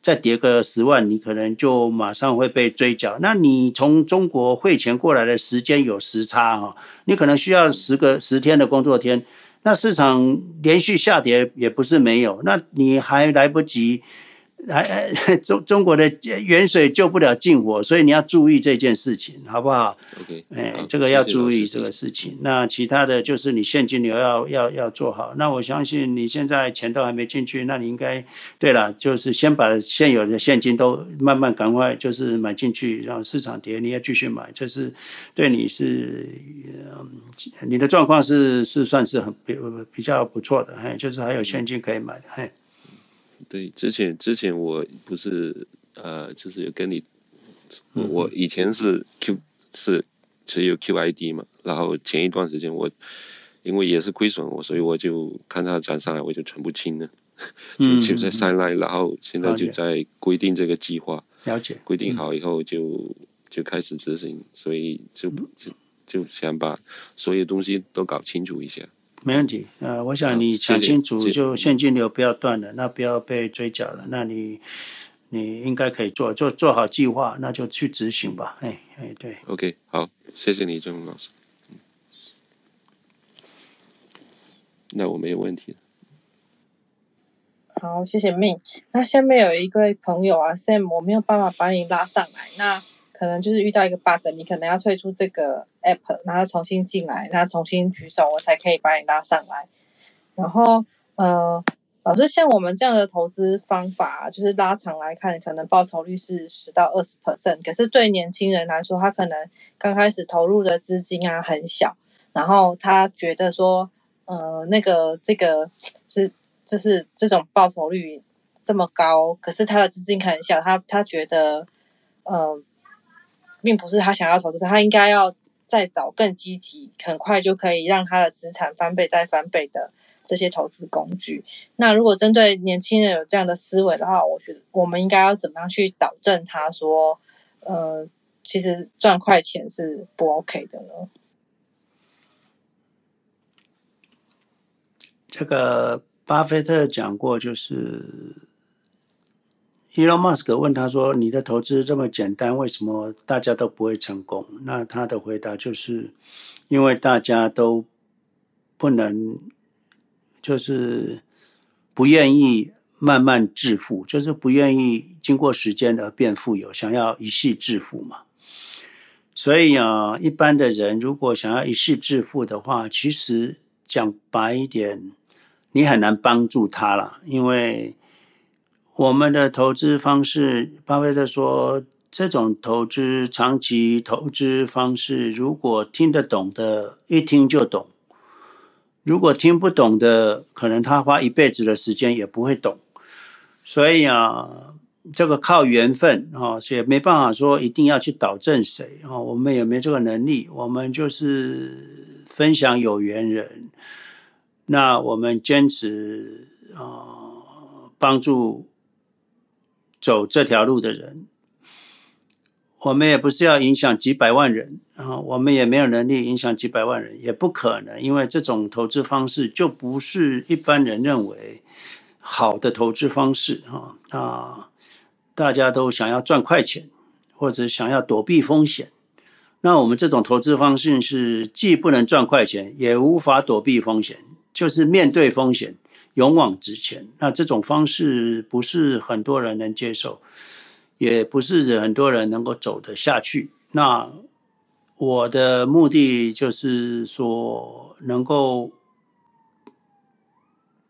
再跌个十万，你可能就马上会被追缴。那你从中国汇钱过来的时间有时差哈，你可能需要十个十天的工作天。那市场连续下跌也不是没有，那你还来不及。还 中中国的远水救不了近火，所以你要注意这件事情，好不好？OK，哎，这个要注意这个事情。那其他的就是你现金流要要要做好。那我相信你现在钱都还没进去，那你应该对了，就是先把现有的现金都慢慢赶快就是买进去，然后市场跌你要继续买，这是对你是你的状况是是算是很比比较不错的，哎，就是还有现金可以买的，哎。对，之前之前我不是呃，就是有跟你，我以前是 Q 是持有 QID 嘛，然后前一段时间我因为也是亏损我，所以我就看它涨上来，我就全部清了，就就在 sideline，然后现在就在规定这个计划，了解，规定好以后就就开始执行，所以就就就想把所有东西都搞清楚一下。没问题，呃，我想你想清楚，就现金流不要断了，那不要被追缴了，那你你应该可以做，做做好计划，那就去执行吧。哎哎，对。OK，好，谢谢你，郑老师。那我没有问题。好，谢谢 Min。那下面有一位朋友啊，Sam，我没有办法把你拉上来，那可能就是遇到一个 bug，你可能要退出这个。app，然后重新进来，然后重新举手，我才可以把你拉上来。然后，呃，老师，像我们这样的投资方法，就是拉长来看，可能报酬率是十到二十 percent。可是对年轻人来说，他可能刚开始投入的资金啊很小，然后他觉得说，呃，那个这个是就是这种报酬率这么高，可是他的资金很小，他他觉得，呃，并不是他想要投资，他应该要。再找更积极，很快就可以让他的资产翻倍再翻倍的这些投资工具。那如果针对年轻人有这样的思维的话，我觉得我们应该要怎么样去导正他说，呃，其实赚快钱是不 OK 的呢？这个巴菲特讲过，就是。Elon Musk 问他说：“你的投资这么简单，为什么大家都不会成功？”那他的回答就是：“因为大家都不能，就是不愿意慢慢致富，就是不愿意经过时间而变富有，想要一夕致富嘛。所以啊，一般的人如果想要一夕致富的话，其实讲白一点，你很难帮助他了，因为。”我们的投资方式，巴菲特说，这种投资长期投资方式，如果听得懂的，一听就懂；如果听不懂的，可能他花一辈子的时间也不会懂。所以啊，这个靠缘分啊，也没办法说一定要去导正谁啊，我们也没这个能力。我们就是分享有缘人，那我们坚持啊，帮助。走这条路的人，我们也不是要影响几百万人啊，我们也没有能力影响几百万人，也不可能，因为这种投资方式就不是一般人认为好的投资方式啊。那大家都想要赚快钱，或者想要躲避风险，那我们这种投资方式是既不能赚快钱，也无法躲避风险，就是面对风险。勇往直前，那这种方式不是很多人能接受，也不是很多人能够走得下去。那我的目的就是说，能够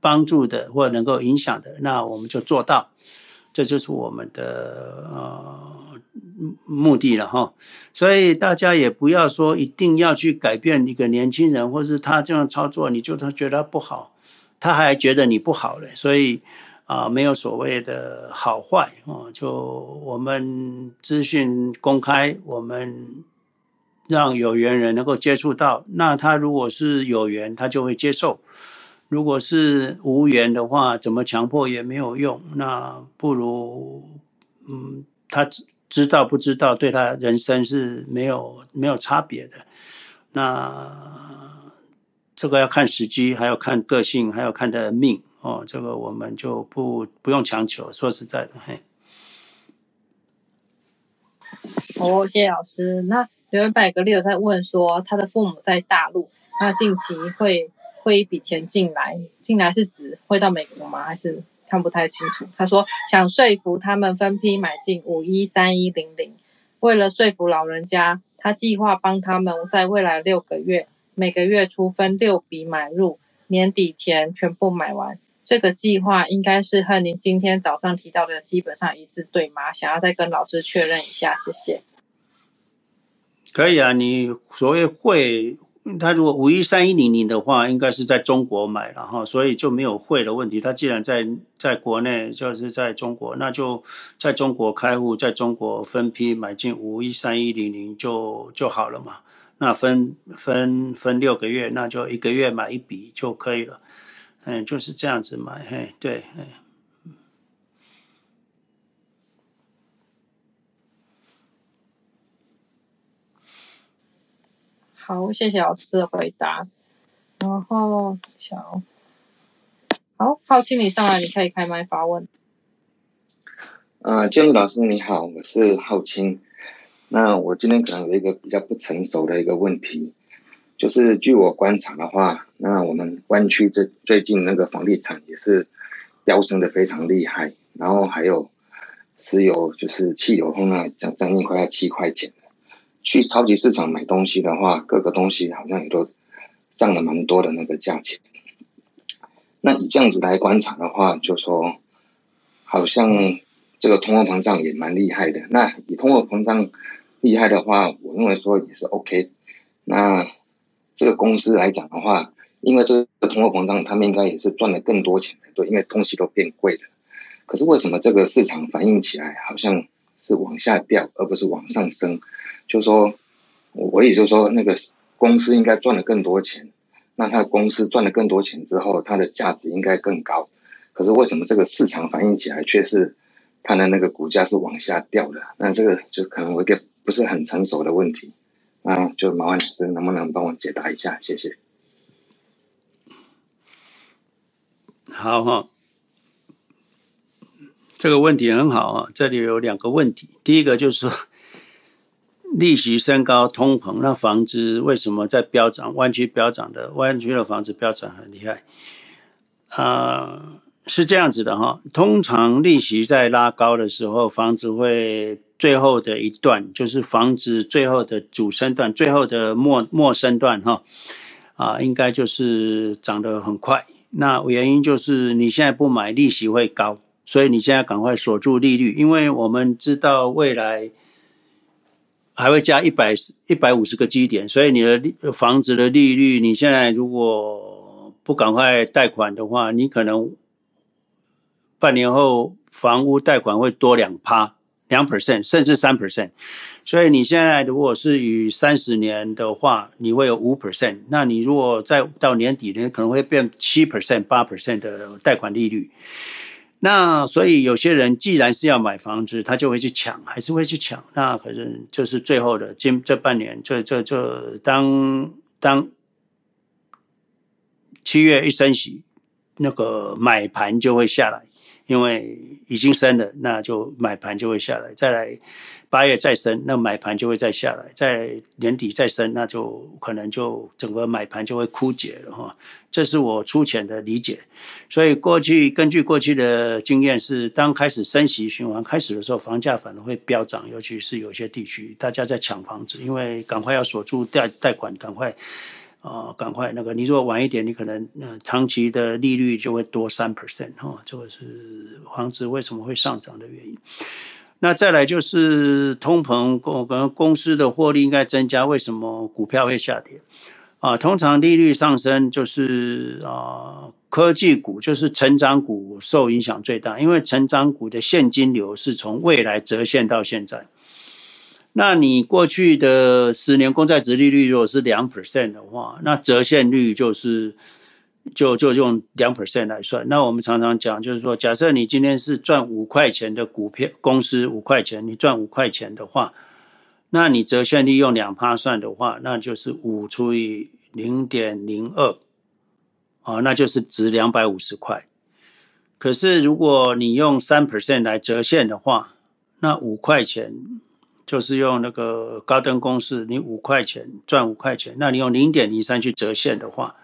帮助的或能够影响的，那我们就做到，这就是我们的呃目的了哈。所以大家也不要说一定要去改变一个年轻人，或是他这样操作，你就他觉得不好。他还觉得你不好嘞，所以啊，没有所谓的好坏啊，就我们资讯公开，我们让有缘人能够接触到。那他如果是有缘，他就会接受；如果是无缘的话，怎么强迫也没有用。那不如嗯，他知知道不知道，对他人生是没有没有差别的。那。这个要看时机，还要看个性，还要看他的命哦。这个我们就不不用强求。说实在的，嘿。哦，谢谢老师。那刘元百格利有在问说，他的父母在大陆，那近期会会一笔钱进来，进来是指会到美国吗？还是看不太清楚？他说想说服他们分批买进五一三一零零，为了说服老人家，他计划帮他们在未来六个月。每个月初分六笔买入，年底前全部买完。这个计划应该是和您今天早上提到的基本上一致，对吗？想要再跟老师确认一下，谢谢。可以啊，你所谓汇，他如果五一三一零零的话，应该是在中国买了哈，所以就没有汇的问题。他既然在在国内，就是在中国，那就在中国开户，在中国分批买进五一三一零零就就好了嘛。那分分分六个月，那就一个月买一笔就可以了。嗯，就是这样子买。嘿，对，嘿。好，谢谢老师的回答。然后，小，好，浩清，你上来，你可以开麦发问。啊，建筑老师你好，我是浩清。那我今天可能有一个比较不成熟的一个问题，就是据我观察的话，那我们湾区这最近那个房地产也是飙升的非常厉害，然后还有石油，就是汽油，后呢将将近快要七块钱。去超级市场买东西的话，各个东西好像也都涨了蛮多的那个价钱。那以这样子来观察的话，就说好像这个通货膨胀也蛮厉害的。那以通货膨胀厉害的话，我认为说也是 OK。那这个公司来讲的话，因为这个通货膨胀，他们应该也是赚了更多钱才对，因为东西都变贵了。可是为什么这个市场反应起来好像是往下掉，而不是往上升？就是说，我也就是说，那个公司应该赚了更多钱，那他的公司赚了更多钱之后，它的价值应该更高。可是为什么这个市场反应起来却是它的那个股价是往下掉的？那这个就可能有一个不是很成熟的问题。那就麻烦老师能不能帮我解答一下？谢谢。好哈，这个问题很好啊。这里有两个问题，第一个就是说。利息升高，通膨，那房子为什么在飙涨？湾区飙涨的，湾区的房子飙涨很厉害。啊、是这样子的哈。通常利息在拉高的时候，房子会最后的一段，就是房子最后的主升段，最后的末末升段哈。啊，应该就是涨得很快。那原因就是你现在不买，利息会高，所以你现在赶快锁住利率，因为我们知道未来。还会加一百一百五十个基点，所以你的房子的利率，你现在如果不赶快贷款的话，你可能半年后房屋贷款会多两趴、两 percent，甚至三 percent。所以你现在如果是与三十年的话，你会有五 percent。那你如果再到年底呢，可能会变七 percent、八 percent 的贷款利率。那所以有些人既然是要买房子，他就会去抢，还是会去抢。那可是就是最后的今这半年，这这这当当七月一升息，那个买盘就会下来，因为已经升了，那就买盘就会下来。再来八月再升，那买盘就会再下来。在年底再升，那就可能就整个买盘就会枯竭了哈。这是我粗浅的理解，所以过去根据过去的经验是，当开始升息循环开始的时候，房价反而会飙涨，尤其是有些地区大家在抢房子，因为赶快要锁住贷贷款，赶快啊、赶快那个，你如果晚一点，你可能呃长期的利率就会多三 percent 哈，这个是房子为什么会上涨的原因。那再来就是通膨，公可能公司的获利应该增加，为什么股票会下跌？啊，通常利率上升就是啊，科技股就是成长股受影响最大，因为成长股的现金流是从未来折现到现在。那你过去的十年公债殖利率如果是两 percent 的话，那折现率就是就就用两 percent 来算。那我们常常讲，就是说，假设你今天是赚五块钱的股票公司五块钱，你赚五块钱的话。那你折现率用两趴算的话，那就是五除以零点零二，啊，那就是值两百五十块。可是如果你用三 percent 来折现的话，那五块钱就是用那个高登公式，你五块钱赚五块钱，那你用零点零三去折现的话，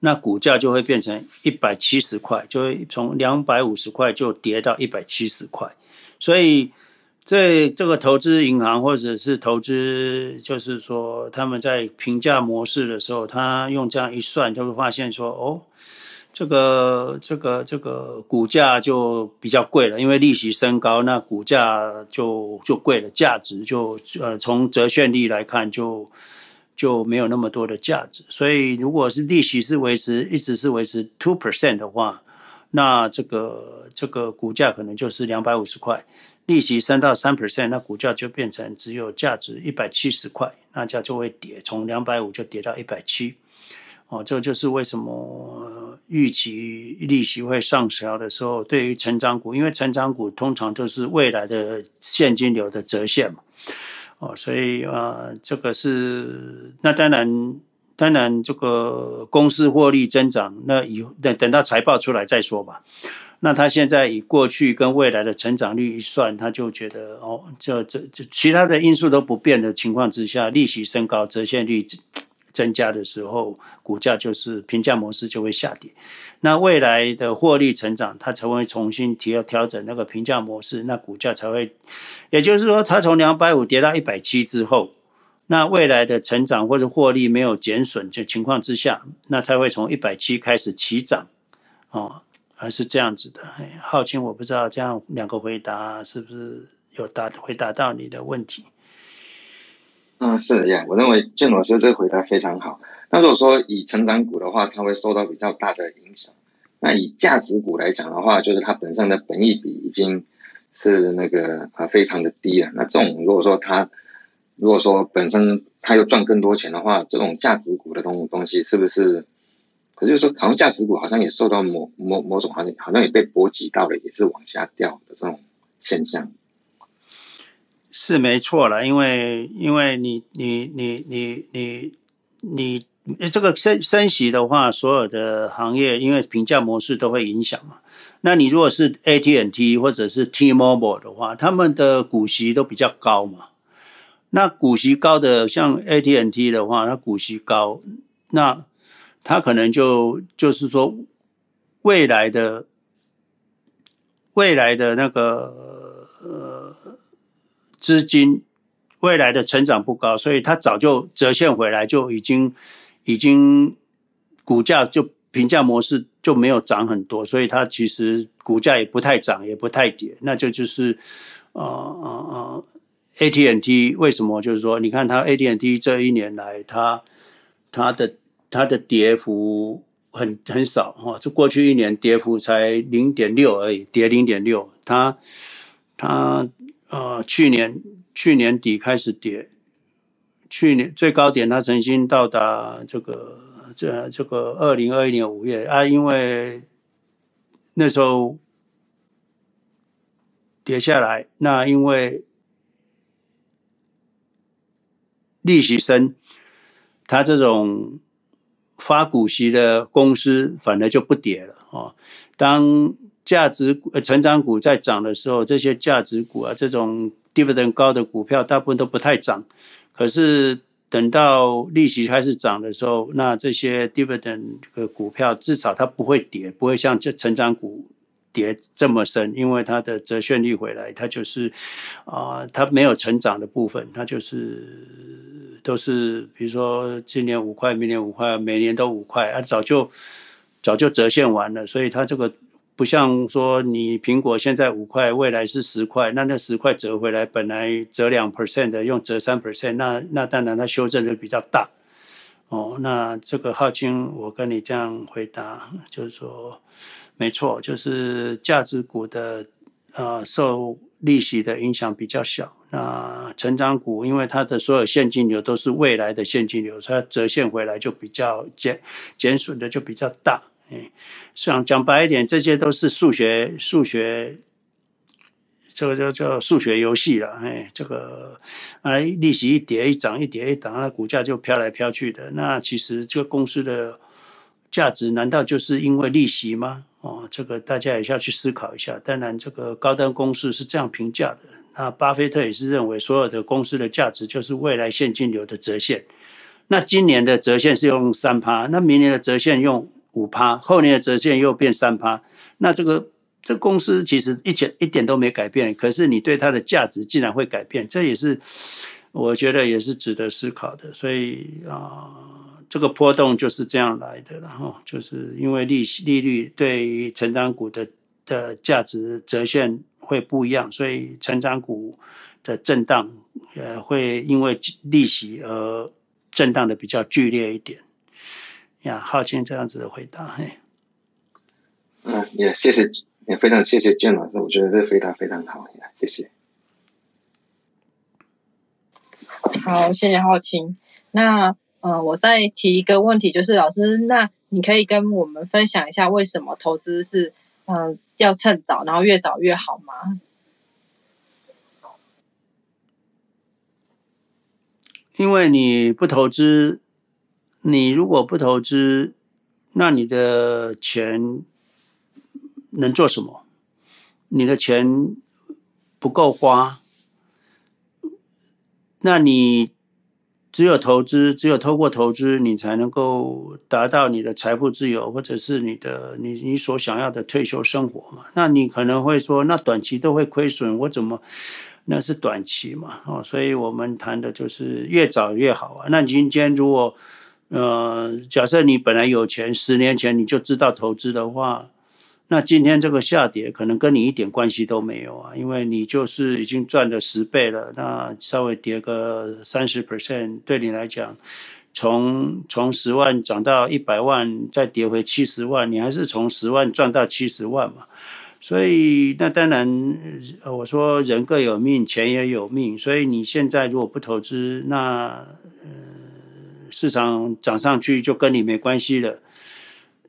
那股价就会变成一百七十块，就会从两百五十块就跌到一百七十块，所以。这这个投资银行或者是投资，就是说他们在评价模式的时候，他用这样一算，就会发现说，哦，这个这个这个股价就比较贵了，因为利息升高，那股价就就贵了，价值就呃从折现率来看就就没有那么多的价值。所以如果是利息是维持一直是维持 two percent 的话，那这个这个股价可能就是两百五十块。利息升到三 percent，那股价就变成只有价值一百七十块，那价就会跌，从两百五就跌到一百七。哦，这就是为什么预期利息会上调的时候，对于成长股，因为成长股通常都是未来的现金流的折现嘛。哦，所以呃，这个是那当然，当然这个公司获利增长，那以等等到财报出来再说吧。那他现在以过去跟未来的成长率一算，他就觉得哦，这这这其他的因素都不变的情况之下，利息升高，折现率增加的时候，股价就是评价模式就会下跌。那未来的获利成长，它才会重新调调整那个评价模式，那股价才会，也就是说，它从两百五跌到一百七之后，那未来的成长或者获利没有减损的情况之下，那才会从一百七开始起涨，哦。而是这样子的，哎，浩清，我不知道这样两个回答是不是有答回答到你的问题？嗯，是的呀，我认为建老师这个回答非常好。那如果说以成长股的话，它会受到比较大的影响。那以价值股来讲的话，就是它本身的本益比已经是那个啊非常的低了。那这种如果说它如果说本身它又赚更多钱的话，这种价值股的东东西是不是？可是就是说，好像价值股好像也受到某某某种好像好像也被波及到了，也是往下掉的这种现象。是没错了，因为因为你你你你你你这个升升息的话，所有的行业因为评价模式都会影响嘛。那你如果是 A T N T 或者是 T-Mobile 的话，他们的股息都比较高嘛。那股息高的像 A T N T 的话，它股息高，那他可能就就是说，未来的未来的那个资金，未来的成长不高，所以他早就折现回来，就已经已经股价就评价模式就没有涨很多，所以它其实股价也不太涨，也不太跌，那就就是呃呃呃，AT&T 为什么就是说，你看它 AT&T 这一年来，它它的。它的跌幅很很少哈，这过去一年跌幅才零点六而已，跌零点六。它它呃去年去年底开始跌，去年最高点它曾经到达这个这这个二零二一年五月啊，因为那时候跌下来，那因为利息升，它这种。发股息的公司反而就不跌了哦。当价值呃成长股在涨的时候，这些价值股啊，这种 dividend 高的股票，大部分都不太涨。可是等到利息开始涨的时候，那这些 dividend 的股票至少它不会跌，不会像这成长股跌这么深，因为它的折现率回来，它就是啊、它没有成长的部分，它就是。都是比如说今年五块，明年五块，每年都五块啊，早就早就折现完了，所以它这个不像说你苹果现在五块，未来是十块，那那十块折回来，本来折两 percent 的，用折三 percent，那那当然它修正就比较大。哦，那这个浩清，我跟你这样回答，就是说没错，就是价值股的呃受利息的影响比较小。那成长股，因为它的所有现金流都是未来的现金流，它折现回来就比较减减损的就比较大。哎，想讲白一点，这些都是数学数学，这个叫叫数学游戏了。哎，这个啊，利息一跌一涨，一跌一涨，那股价就飘来飘去的。那其实这个公司的价值，难道就是因为利息吗？哦，这个大家也是要去思考一下。当然，这个高端公司是这样评价的。那巴菲特也是认为，所有的公司的价值就是未来现金流的折现。那今年的折现是用三趴，那明年的折现用五趴，后年的折现又变三趴。那这个这公司其实一点一点都没改变，可是你对它的价值竟然会改变，这也是我觉得也是值得思考的。所以啊。这个波动就是这样来的，然后就是因为利息利率对于成长股的的价值折现会不一样，所以成长股的震荡呃会因为利息而震荡的比较剧烈一点。呀，浩清这样子的回答，嘿，嗯，也谢谢，也非常谢谢建老师，我觉得这回答非常好，谢谢。好，谢谢浩清，那。呃，我再提一个问题，就是老师，那你可以跟我们分享一下，为什么投资是嗯要趁早，然后越早越好吗？因为你不投资，你如果不投资，那你的钱能做什么？你的钱不够花，那你只有投资，只有透过投资，你才能够达到你的财富自由，或者是你的你你所想要的退休生活嘛？那你可能会说，那短期都会亏损，我怎么？那是短期嘛，哦，所以我们谈的就是越早越好啊。那今天如果，呃，假设你本来有钱，十年前你就知道投资的话，那今天这个下跌可能跟你一点关系都没有啊，因为你就是已经赚了十倍了，那稍微跌个三十 percent，对你来讲，从从十万涨到一百万，再跌回七十万，你还是从十万赚到七十万嘛。所以，那当然，我说人各有命，钱也有命。所以你现在如果不投资，那，市场涨上去就跟你没关系了。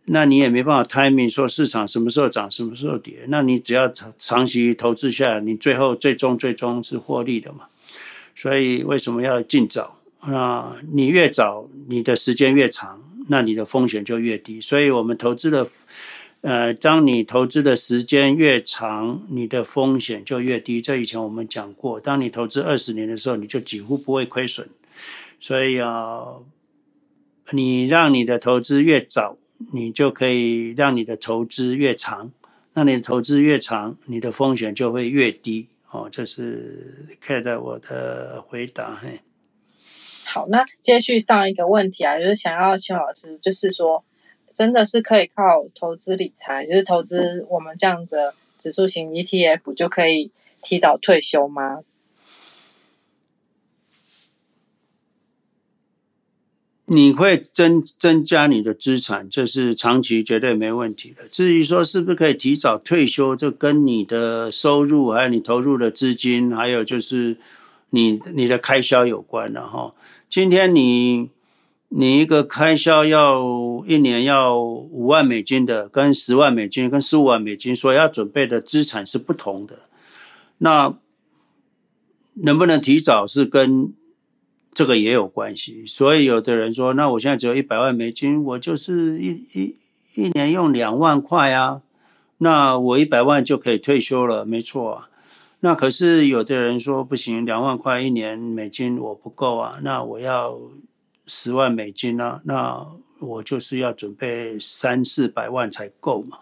那你也没办法 timing 说市场什么时候涨，什么时候跌。那你只要长长期投资下来，你最后最终最终是获利的嘛。所以为什么要尽早？那你越早，你的时间越长，那你的风险就越低。所以我们投资的。呃，当你投资的时间越长，你的风险就越低。这以前我们讲过，当你投资二十年的时候，你就几乎不会亏损。所以啊，你让你的投资越早，你就可以让你的投资越长。那你的投资越长，你的风险就会越低。哦，这是 Kate 我的回答。嘿，好，那接续上一个问题啊，就是想要请老师，就是说。真的是可以靠投资理财，就是投资我们这样子指数型 ETF 就可以提早退休吗？你会增增加你的资产，这是长期绝对没问题的。至于说是不是可以提早退休，这跟你的收入，还有你投入的资金，还有就是你你的开销有关的哈。今天你。你一个开销要一年要五万美金的，跟十万美金、跟十五万美金所要准备的资产是不同的。那能不能提早是跟这个也有关系。所以有的人说，那我现在只有一百万美金，我就是一一一年用两万块啊，那我一百万就可以退休了，没错啊。那可是有的人说不行，两万块一年美金我不够啊，那我要。十万美金、啊？那我就是要准备三四百万才够嘛。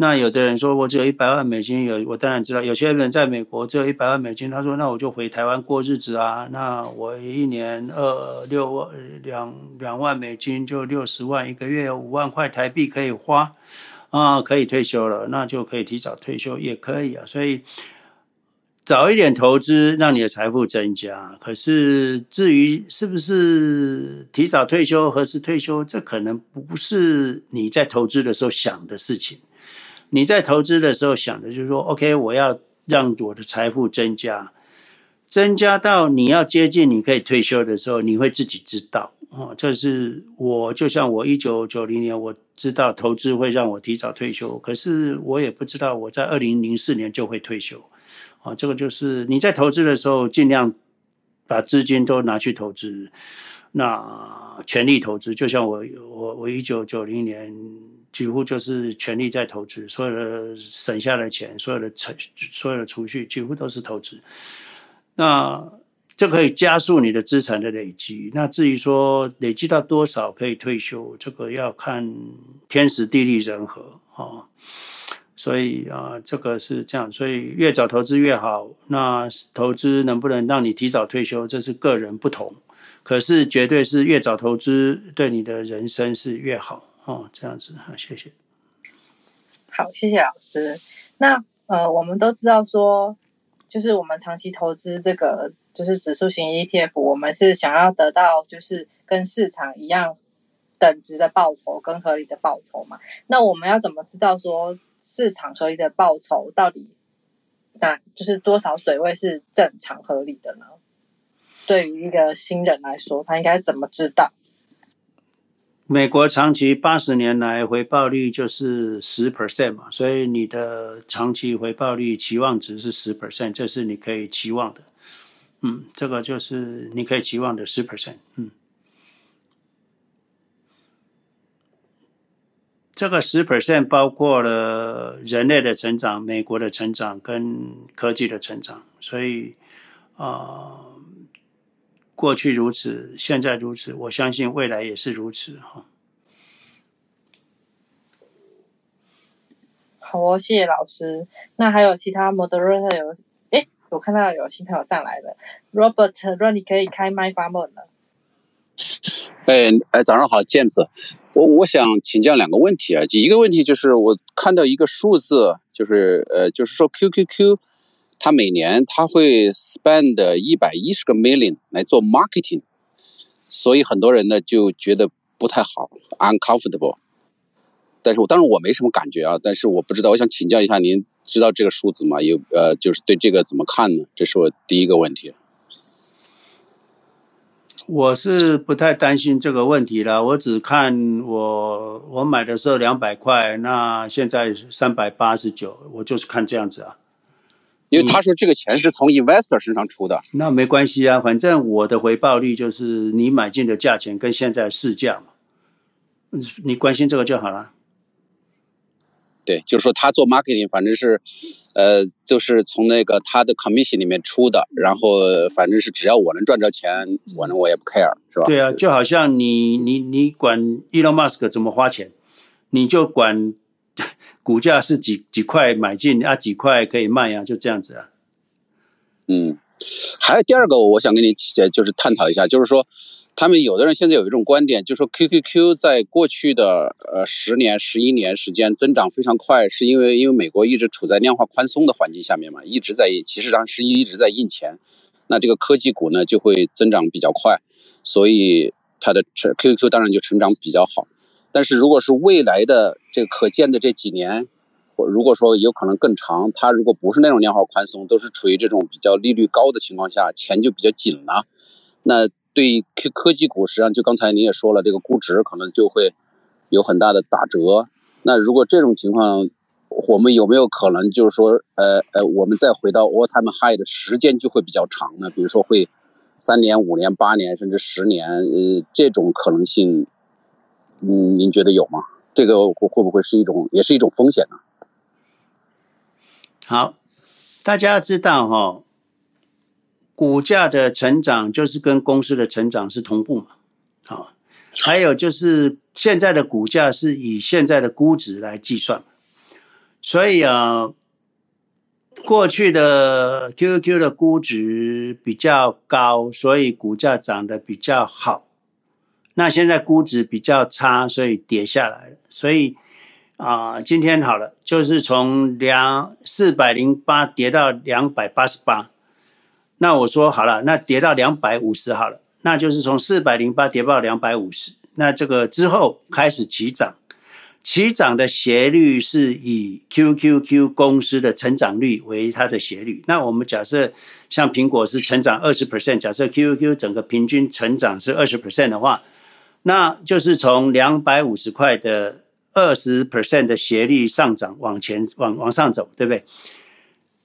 那有的人说我只有一百万美金，有我当然知道，有些人在美国只有一百万美金，他说那我就回台湾过日子啊。那我一年二六万两两万美金就六十万，一个月五万块台币可以花啊，可以退休了，那就可以提早退休也可以啊。所以。早一点投资，让你的财富增加。可是至于是不是提早退休、何时退休，这可能不是你在投资的时候想的事情。你在投资的时候想的就是说，OK，我要让我的财富增加，增加到你要接近你可以退休的时候，你会自己知道。哦，这是我就像我一九九零年我知道投资会让我提早退休，可是我也不知道我在二零零四年就会退休。啊，这个就是你在投资的时候，尽量把资金都拿去投资，那全力投资。就像我我我一九九零年几乎就是全力在投资，所有的省下的钱，所有的存所有的储蓄几乎都是投资。那这可以加速你的资产的累积。那至于说累积到多少可以退休，这个要看天时地利人和啊。所以啊，这个是这样，所以越早投资越好。那投资能不能让你提早退休，这是个人不同。可是绝对是越早投资，对你的人生是越好哦。这样子，好，谢谢。好，谢谢老师。那呃，我们都知道说，就是我们长期投资这个就是指数型 ETF，我们是想要得到就是跟市场一样等值的报酬跟合理的报酬嘛。那我们要怎么知道说？市场合理的报酬到底，那就是多少水位是正常合理的呢？对于一个新人来说，他应该怎么知道？美国长期八十年来回报率就是十 percent 嘛，所以你的长期回报率期望值是十 percent，这是你可以期望的。嗯，这个就是你可以期望的十 percent，嗯。这个十 percent 包括了人类的成长、美国的成长跟科技的成长，所以啊、过去如此，现在如此，我相信未来也是如此哈。好哦，谢谢老师。那还有其他 moderator 有？哎，我看到有新朋友上来了，Robert，若你可以开麦发问了。哎哎，早上好，James。我我想请教两个问题啊，第一个问题就是我看到一个数字，就是呃，就是说 QQQ，它每年它会 spend 一百一十个 million 来做 marketing，所以很多人呢就觉得不太好，uncomfortable。但是我当然我没什么感觉啊，但是我不知道，我想请教一下，您知道这个数字吗？有呃，就是对这个怎么看呢？这是我第一个问题。我是不太担心这个问题了，我只看我我买的时候两百块，那现在三百八十九，我就是看这样子啊。因为他说这个钱是从 investor 身上出的，那没关系啊，反正我的回报率就是你买进的价钱跟现在市价嘛，你关心这个就好了。对，就是说他做 marketing，反正是，呃，就是从那个他的 commission 里面出的，然后反正是只要我能赚着钱，我呢我也不 care，是吧？对啊，就好像你你你管 Elon Musk 怎么花钱，你就管股价是几几块买进啊，几块可以卖啊，就这样子啊。嗯，还有第二个，我想跟你就是探讨一下，就是说。他们有的人现在有一种观点，就是说 QQQ 在过去的呃十年、十一年时间增长非常快，是因为因为美国一直处在量化宽松的环境下面嘛，一直在其实上是一直在印钱，那这个科技股呢就会增长比较快，所以它的 QQQ 当然就成长比较好。但是如果是未来的这可见的这几年，或如果说有可能更长，它如果不是那种量化宽松，都是处于这种比较利率高的情况下，钱就比较紧了，那。对科科技股，实际上就刚才您也说了，这个估值可能就会有很大的打折。那如果这种情况，我们有没有可能就是说，呃呃，我们再回到 all time high 的时间就会比较长呢？比如说会三年、五年、八年，甚至十年，呃，这种可能性，嗯，您觉得有吗？这个会会不会是一种，也是一种风险呢？好，大家要知道哈、哦。股价的成长就是跟公司的成长是同步嘛？好，还有就是现在的股价是以现在的估值来计算，所以啊，过去的 QQQ 的估值比较高，所以股价涨得比较好。那现在估值比较差，所以跌下来了。所以啊，今天好了，就是从两四百零八跌到两百八十八。那我说好了，那跌到两百五十好了，那就是从四百零八跌到两百五十，那这个之后开始起涨，起涨的斜率是以 QQQ 公司的成长率为它的斜率。那我们假设像苹果是成长二十 percent，假设 QQQ 整个平均成长是二十 percent 的话，那就是从两百五十块的二十 percent 的斜率上涨往前往往上走，对不对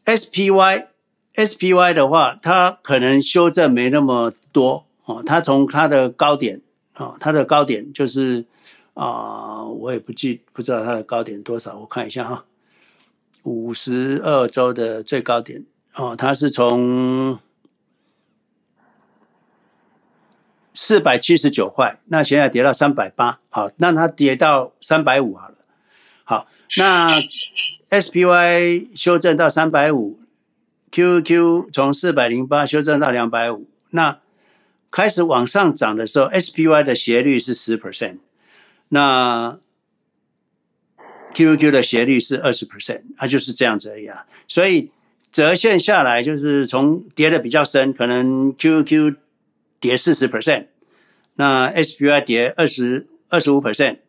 ？SPY。SPY 的话，它可能修正没那么多哦。它从它的高点、哦，它的高点就是啊、我也不记不知道它的高点多少，我看一下哈，五十二周的最高点哦，它是从四百七十九块，那现在跌到三百八，好，那它跌到三百五好了。好，那 SPY 修正到三百五。QQ 从四百零八修正到两百五，那开始往上涨的时候，SPY 的斜率是十 percent，那 QQ 的斜率是二十 percent，它就是这样子而已啊。所以折线下来就是从跌的比较深，可能 QQ 跌四十 percent，那 SPY 跌二十二十五 percent，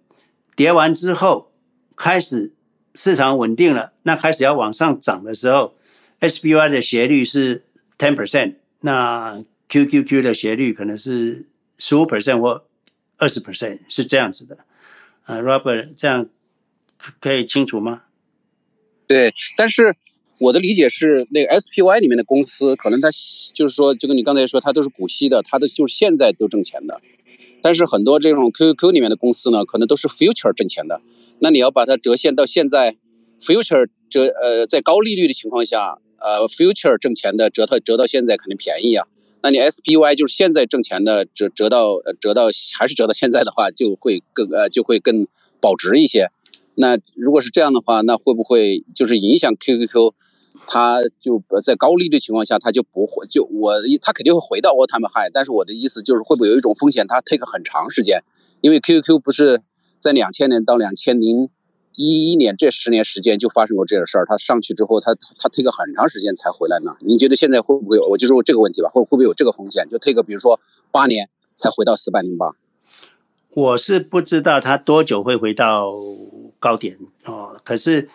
跌完之后开始市场稳定了，那开始要往上涨的时候。SPY 的斜率是 ten percent，那 QQQ 的斜率可能是十五 percent 或二十 percent，是这样子的。啊，Robert，这样可以清楚吗？对，但是我的理解是，那个 SPY 里面的公司，可能它就是说，就跟你刚才说，它都是股息的，它的就是现在都挣钱的。但是很多这种 QQQ 里面的公司呢，可能都是 future 挣钱的。那你要把它折现到现在，future 折呃在高利率的情况下，呃 future 挣钱的折它折到现在肯定便宜啊。那你 SPY 就是现在挣钱的折折到折到还是折到现在的话，就会更呃就会更保值一些。那如果是这样的话，那会不会就是影响 QQQ？它就在高利率情况下，它就不会就我它肯定会回到 all time high，但是我的意思就是会不会有一种风险，它 take 很长时间，因为 QQ 不是在两千年到两千零一一年这十年时间就发生过这个事儿，它上去之后，它它 take 很长时间才回来呢？您觉得现在会不会有？我就说这个问题吧，会会不会有这个风险？就 take 比如说八年才回到四百零八？我是不知道它多久会回到高点哦，可是。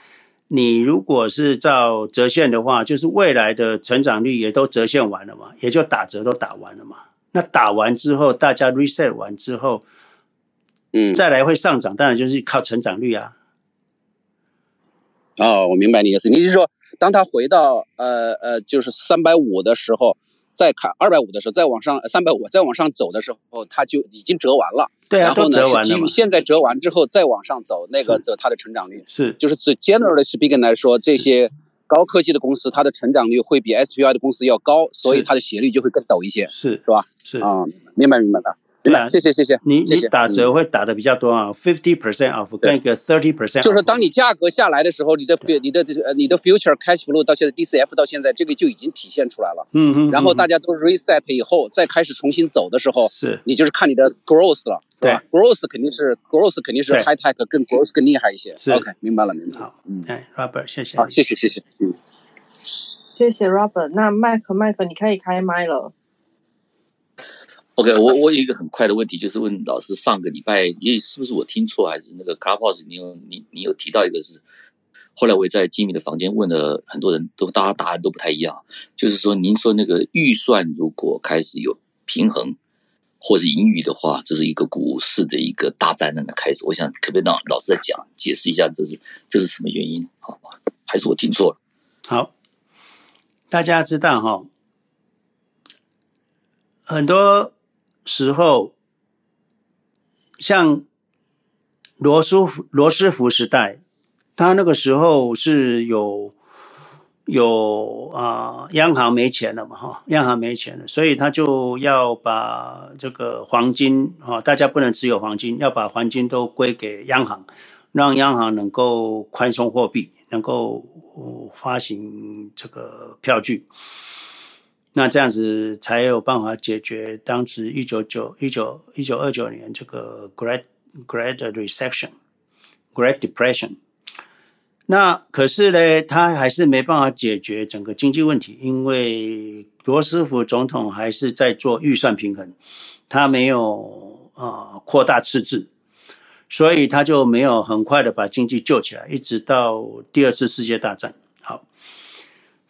你如果是照折现的话，就是未来的成长率也都折现完了嘛，也就打折都打完了嘛。那打完之后，大家 reset 完之后，嗯，再来会上涨，当然就是靠成长率啊。哦，我明白你意思，你是说，当他回到呃呃，就是三百五的时候。再砍二百五的时候，再往上三百五，再往上走的时候，它就已经折完了。对啊，然后呢，都折完了。基于现在折完之后再往上走，那个走它的成长率是，就是指 generally speaking 来说，这些高科技的公司，它的成长率会比 SPY 的公司要高，所以它的斜率就会更陡一些，是是吧？是啊，明白明白的。对啊，谢谢谢谢。你谢谢你打折会打的比较多啊，fifty percent off 跟一个 thirty percent。就是当你价格下来的时候，你的你的呃你的 future cash flow 到现在 DCF 到现在这个就已经体现出来了。嗯嗯。然后大家都 reset 以后再开始重新走的时候，是你就是看你的 growth 了，对吧？growth 肯定是 growth 肯定是 high tech 更 growth 更厉害一些。是 OK，明白了明白了。好，嗯，哎，Robert，谢谢。好，谢谢谢谢。嗯，谢谢 Robert。那麦克麦克，你可以开麦了。OK，我我有一个很快的问题，就是问老师，上个礼拜，也是不是我听错，还是那个 Clubhouse 你有你你有提到一个是，后来我也在吉米的房间问了很多人都，大家答案都不太一样，就是说您说那个预算如果开始有平衡或是盈余的话，这是一个股市的一个大灾难的开始。我想可不可以让老师再讲解释一下，这是这是什么原因？好，还是我听错了？好，大家知道哈，很多。时候，像罗斯福罗斯福时代，他那个时候是有有啊、央行没钱了嘛，哈，央行没钱了，所以他就要把这个黄金啊，大家不能持有黄金，要把黄金都归给央行，让央行能够宽松货币，能够发行这个票据。那这样子才有办法解决当时一九九一九一九二九年这个 Great Great Recession Great Depression。那可是呢，他还是没办法解决整个经济问题，因为罗斯福总统还是在做预算平衡，他没有啊扩大赤字，所以他就没有很快的把经济救起来，一直到第二次世界大战。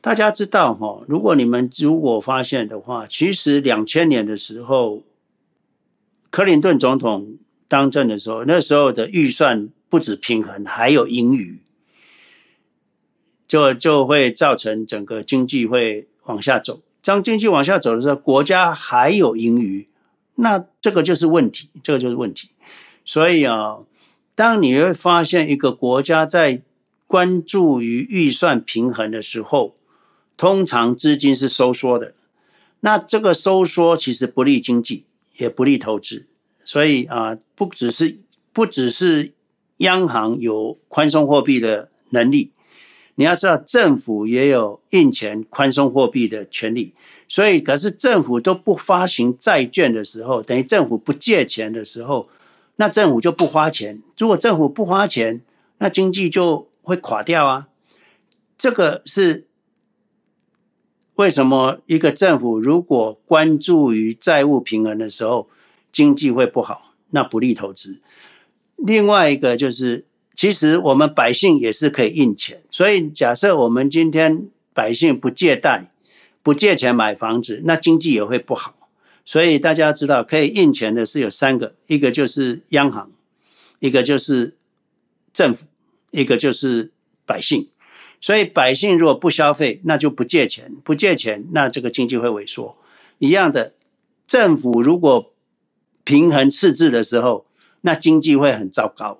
大家知道哈，如果你们如果发现的话，其实两千年的时候，克林顿总统当政的时候，那时候的预算不止平衡，还有盈余，就就会造成整个经济会往下走。当经济往下走的时候，国家还有盈余，那这个就是问题，这个就是问题。所以啊，当你会发现一个国家在关注于预算平衡的时候，通常资金是收缩的，那这个收缩其实不利经济，也不利投资。所以啊，不只是不只是央行有宽松货币的能力，你要知道政府也有印钱宽松货币的权利。所以，可是政府都不发行债券的时候，等于政府不借钱的时候，那政府就不花钱。如果政府不花钱，那经济就会垮掉啊。这个是。为什么一个政府如果关注于债务平衡的时候，经济会不好？那不利投资。另外一个就是，其实我们百姓也是可以印钱。所以假设我们今天百姓不借贷、不借钱买房子，那经济也会不好。所以大家知道，可以印钱的是有三个：一个就是央行，一个就是政府，一个就是百姓。所以百姓如果不消费，那就不借钱，不借钱，那这个经济会萎缩。一样的，政府如果平衡赤字的时候，那经济会很糟糕。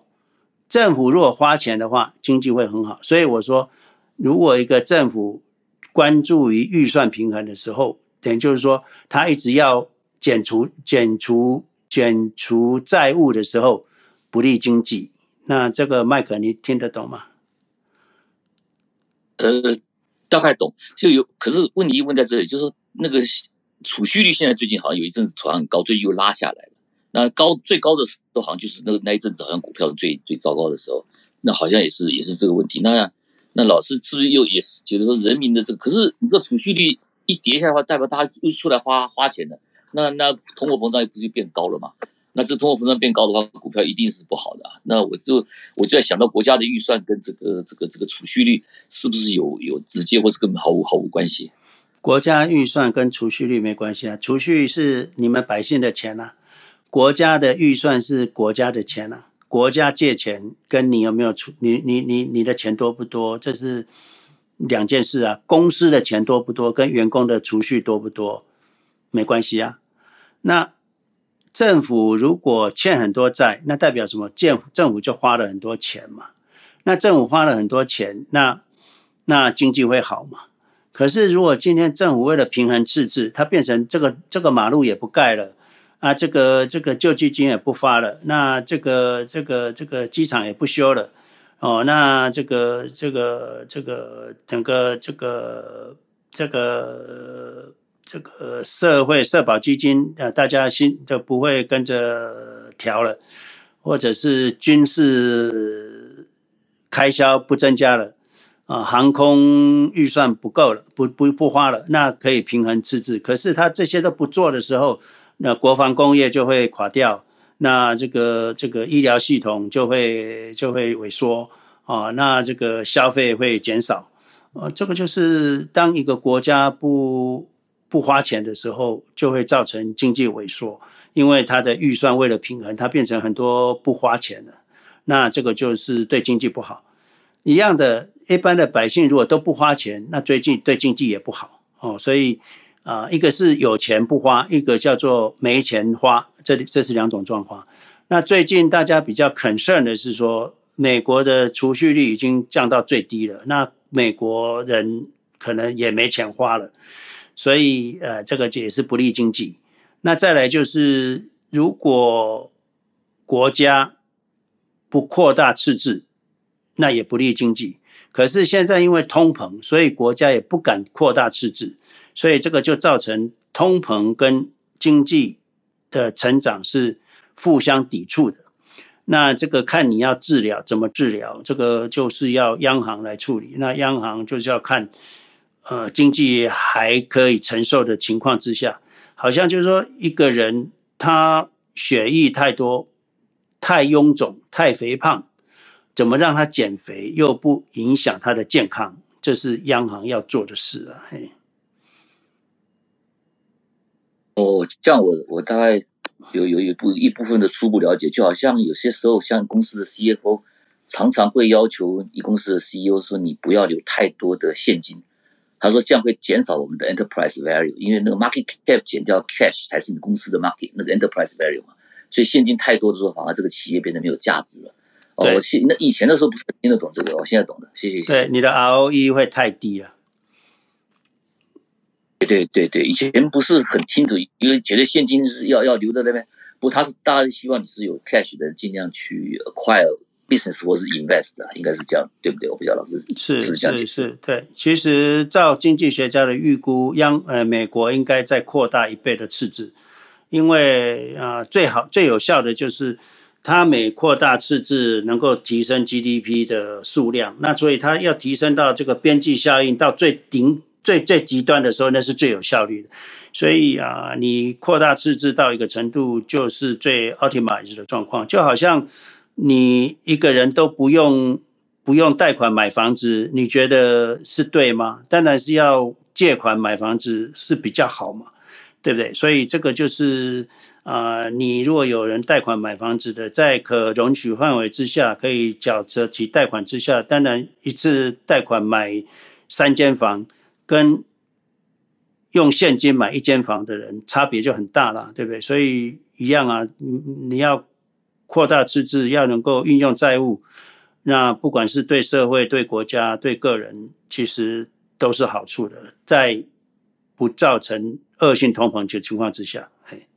政府如果花钱的话，经济会很好。所以我说，如果一个政府关注于预算平衡的时候，等于就是说，他一直要减除、减除、减除债务的时候，不利经济。那这个麦克，你听得懂吗？呃，大概懂，就有。可是问题一问在这里，就是说那个储蓄率现在最近好像有一阵子突然很高，最近又拉下来了。那高最高的时候好像就是那个那一阵子好像股票最最糟糕的时候，那好像也是也是这个问题。那那老师是不是又也是觉得说人民的这个？可是你这储蓄率一跌下来的话，代表大家又出来花花钱了。那那通货膨胀又不是就变高了吗？那这通货膨胀变高的话，股票一定是不好的啊。那我就我就在想到国家的预算跟这个这个这个储蓄率是不是有有直接或是根本毫无毫无关系？国家预算跟储蓄率没关系啊，储蓄是你们百姓的钱啊，国家的预算是国家的钱啊。国家借钱跟你有没有储，你你你你的钱多不多，这是两件事啊。公司的钱多不多，跟员工的储蓄多不多没关系啊。那。政府如果欠很多债，那代表什么？政府政府就花了很多钱嘛。那政府花了很多钱，那那经济会好嘛？可是如果今天政府为了平衡赤字，它变成这个这个马路也不盖了啊，这个这个救济金也不发了，那这个这个这个机场也不修了哦，那这个这个这个整个这个这个。这个社会社保基金，呃，大家心就不会跟着调了，或者是军事开销不增加了，啊，航空预算不够了，不不不花了，那可以平衡赤字。可是他这些都不做的时候，那国防工业就会垮掉，那这个这个医疗系统就会就会萎缩，啊，那这个消费会减少，啊，这个就是当一个国家不。不花钱的时候，就会造成经济萎缩，因为它的预算为了平衡，它变成很多不花钱了。那这个就是对经济不好。一样的，一般的百姓如果都不花钱，那最近对经济也不好哦。所以啊，一个是有钱不花，一个叫做没钱花，这里这是两种状况。那最近大家比较 concern 的是说，美国的储蓄率已经降到最低了，那美国人可能也没钱花了。所以，呃，这个也是不利经济。那再来就是，如果国家不扩大赤字，那也不利经济。可是现在因为通膨，所以国家也不敢扩大赤字，所以这个就造成通膨跟经济的成长是互相抵触的。那这个看你要治疗怎么治疗，这个就是要央行来处理。那央行就是要看。呃，经济还可以承受的情况之下，好像就是说，一个人他血液太多、太臃肿、太肥胖，怎么让他减肥又不影响他的健康？这是央行要做的事啊！嘿。哦，这样我我大概有有一部一部分的初步了解，就好像有些时候，像公司的 CFO 常常会要求一公司的 CEO 说：“你不要留太多的现金。”他说这样会减少我们的 enterprise value，因为那个 market cap 减掉 cash 才是你公司的 market 那个 enterprise value 嘛，所以现金太多的时候，反而这个企业变得没有价值了。哦，我现那以前的时候不是听得懂这个，我现在懂了，谢谢。对，你的 ROE 会太低了。对对对对，以前不是很清楚，因为觉得现金是要要留在那边，不，他是大家希望你是有 cash 的，尽量去 acquire。Business 或是 invest 的，应该是这样，对不对？我不晓得老师是是是，是对。其实照经济学家的预估，央呃美国应该再扩大一倍的赤字，因为啊、呃、最好最有效的就是它每扩大赤字能够提升 GDP 的数量，那所以它要提升到这个边际效应到最顶最最极端的时候，那是最有效率的。所以啊、呃，你扩大赤字到一个程度，就是最 optimized 的状况，就好像。你一个人都不用不用贷款买房子，你觉得是对吗？当然是要借款买房子是比较好嘛，对不对？所以这个就是啊、你如果有人贷款买房子的，在可容许范围之下，可以缴得起贷款之下，当然一次贷款买三间房，跟用现金买一间房的人差别就很大了，对不对？所以一样啊，你要扩大自治，要能够运用债务，那不管是对社会、对国家、对个人，其实都是好处的，在不造成恶性通膨的情况之下。嘿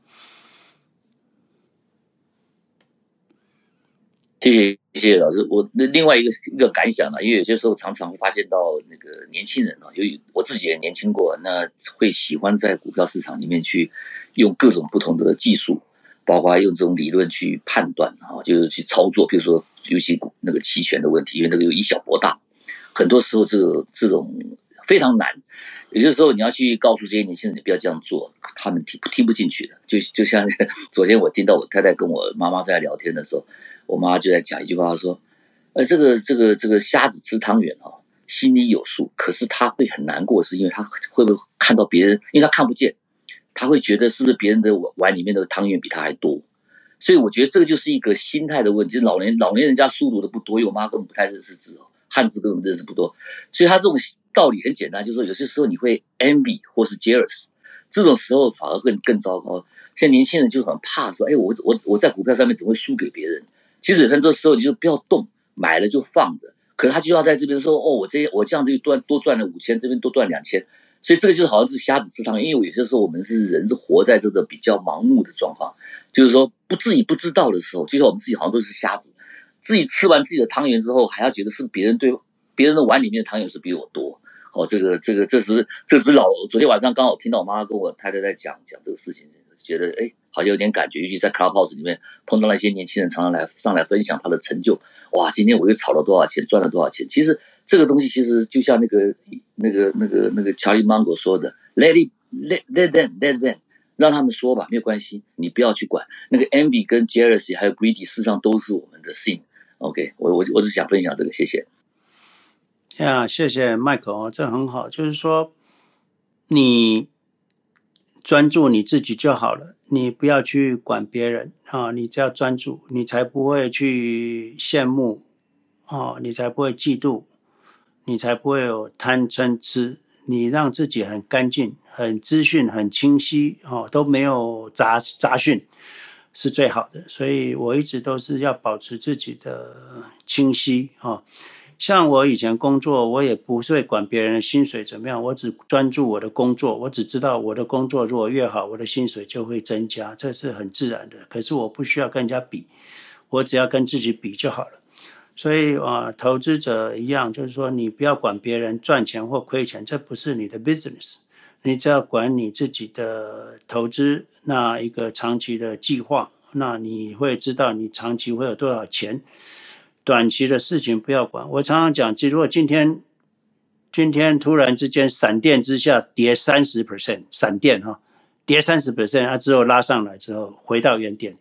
谢谢谢谢老师，我那另外一个一个感想呢，因为有些时候常常会发现到那个年轻人啊，由于我自己也年轻过，那会喜欢在股票市场里面去用各种不同的技术，包括用这种理论去判断啊，就是去操作，比如说尤其那个期权的问题，因为那个有以小博大，很多时候这个这种非常难，有些时候你要去告诉这些年轻人你不要这样做，他们听不听不进去的，就就像 昨天我听到我太太跟我妈妈在聊天的时候。我妈就在讲一句话，说：“呃，这个这个这个瞎子吃汤圆哦，心里有数。可是他会很难过，是因为他会不会看到别人，因为他看不见，他会觉得是不是别人的碗碗里面的汤圆比他还多？所以我觉得这个就是一个心态的问题。老年老年人家书读的不多，因为我妈根本不太认识字哦，汉字根本认识不多，所以他这种道理很简单，就是说有些时候你会 envy 或是 jealous，这种时候反而更更糟糕。现在年轻人就很怕说，哎，我我我在股票上面怎么会输给别人？”其实很多时候你就不要动，买了就放着。可是他就要在这边说：“哦，我这我这样子多多赚了五千，这边多赚两千。”所以这个就是好像是瞎子吃汤圆。因为有些时候我们是人是活在这个比较盲目的状况，就是说不自己不知道的时候，就像我们自己好像都是瞎子，自己吃完自己的汤圆之后，还要觉得是别人对别人的碗里面的汤圆是比我多。哦，这个这个这是这是老昨天晚上刚好听到我妈妈跟我太太在讲讲这个事情，觉得哎。好像有点感觉，尤其在 Clubhouse 里面碰到那些年轻人，常常来上来分享他的成就。哇，今天我又炒了多少钱，赚了多少钱？其实这个东西其实就像那个那个那个那个 Charlie Munger 说的，Let it let let them let them，让他们说吧，没有关系，你不要去管。那个 envy 跟 jealousy 还有 greedy，事实上都是我们的 sin。OK，我我我只想分享这个，谢谢。呀，谢谢 Michael，这很好，就是说你专注你自己就好了。你不要去管别人啊，你只要专注，你才不会去羡慕啊，你才不会嫉妒，你才不会有贪嗔痴。你让自己很干净、很资讯很清晰哦，都没有杂杂讯，是最好的。所以我一直都是要保持自己的清晰哦。像我以前工作，我也不会管别人的薪水怎么样，我只专注我的工作。我只知道我的工作如果越好，我的薪水就会增加，这是很自然的。可是我不需要跟人家比，我只要跟自己比就好了。所以啊，投资者一样，就是说你不要管别人赚钱或亏钱，这不是你的 business。你只要管你自己的投资，那一个长期的计划，那你会知道你长期会有多少钱。短期的事情不要管。我常常讲，如果今天今天突然之间闪电之下跌三十 percent，闪电哈，跌三十 percent，它之后拉上来之后回到原点，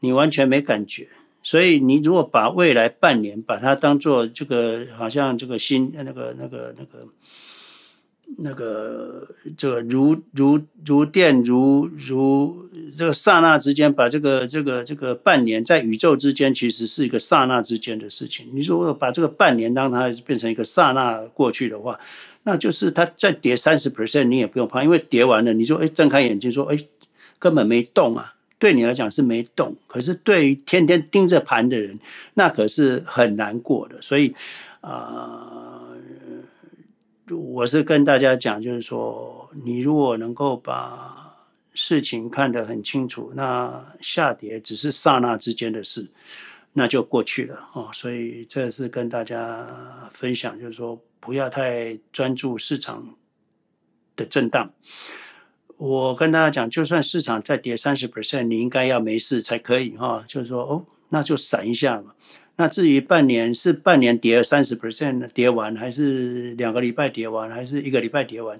你完全没感觉。所以你如果把未来半年把它当做这个，好像这个新那个那个那个。那个这个如如如电如如这个刹那之间，把这个这个这个半年在宇宙之间，其实是一个刹那之间的事情。你如果把这个半年当它变成一个刹那过去的话，那就是它再跌三十 percent，你也不用怕，因为跌完了，你就哎睁开眼睛说哎根本没动啊，对你来讲是没动，可是对于天天盯着盘的人，那可是很难过的。所以啊。我是跟大家讲，就是说，你如果能够把事情看得很清楚，那下跌只是刹那之间的事，那就过去了哦。所以这是跟大家分享，就是说，不要太专注市场的震荡。我跟大家讲，就算市场再跌三十 percent，你应该要没事才可以哈。就是说，哦，那就闪一下嘛。那至于半年是半年跌三十 percent 跌完，还是两个礼拜跌完，还是一个礼拜跌完？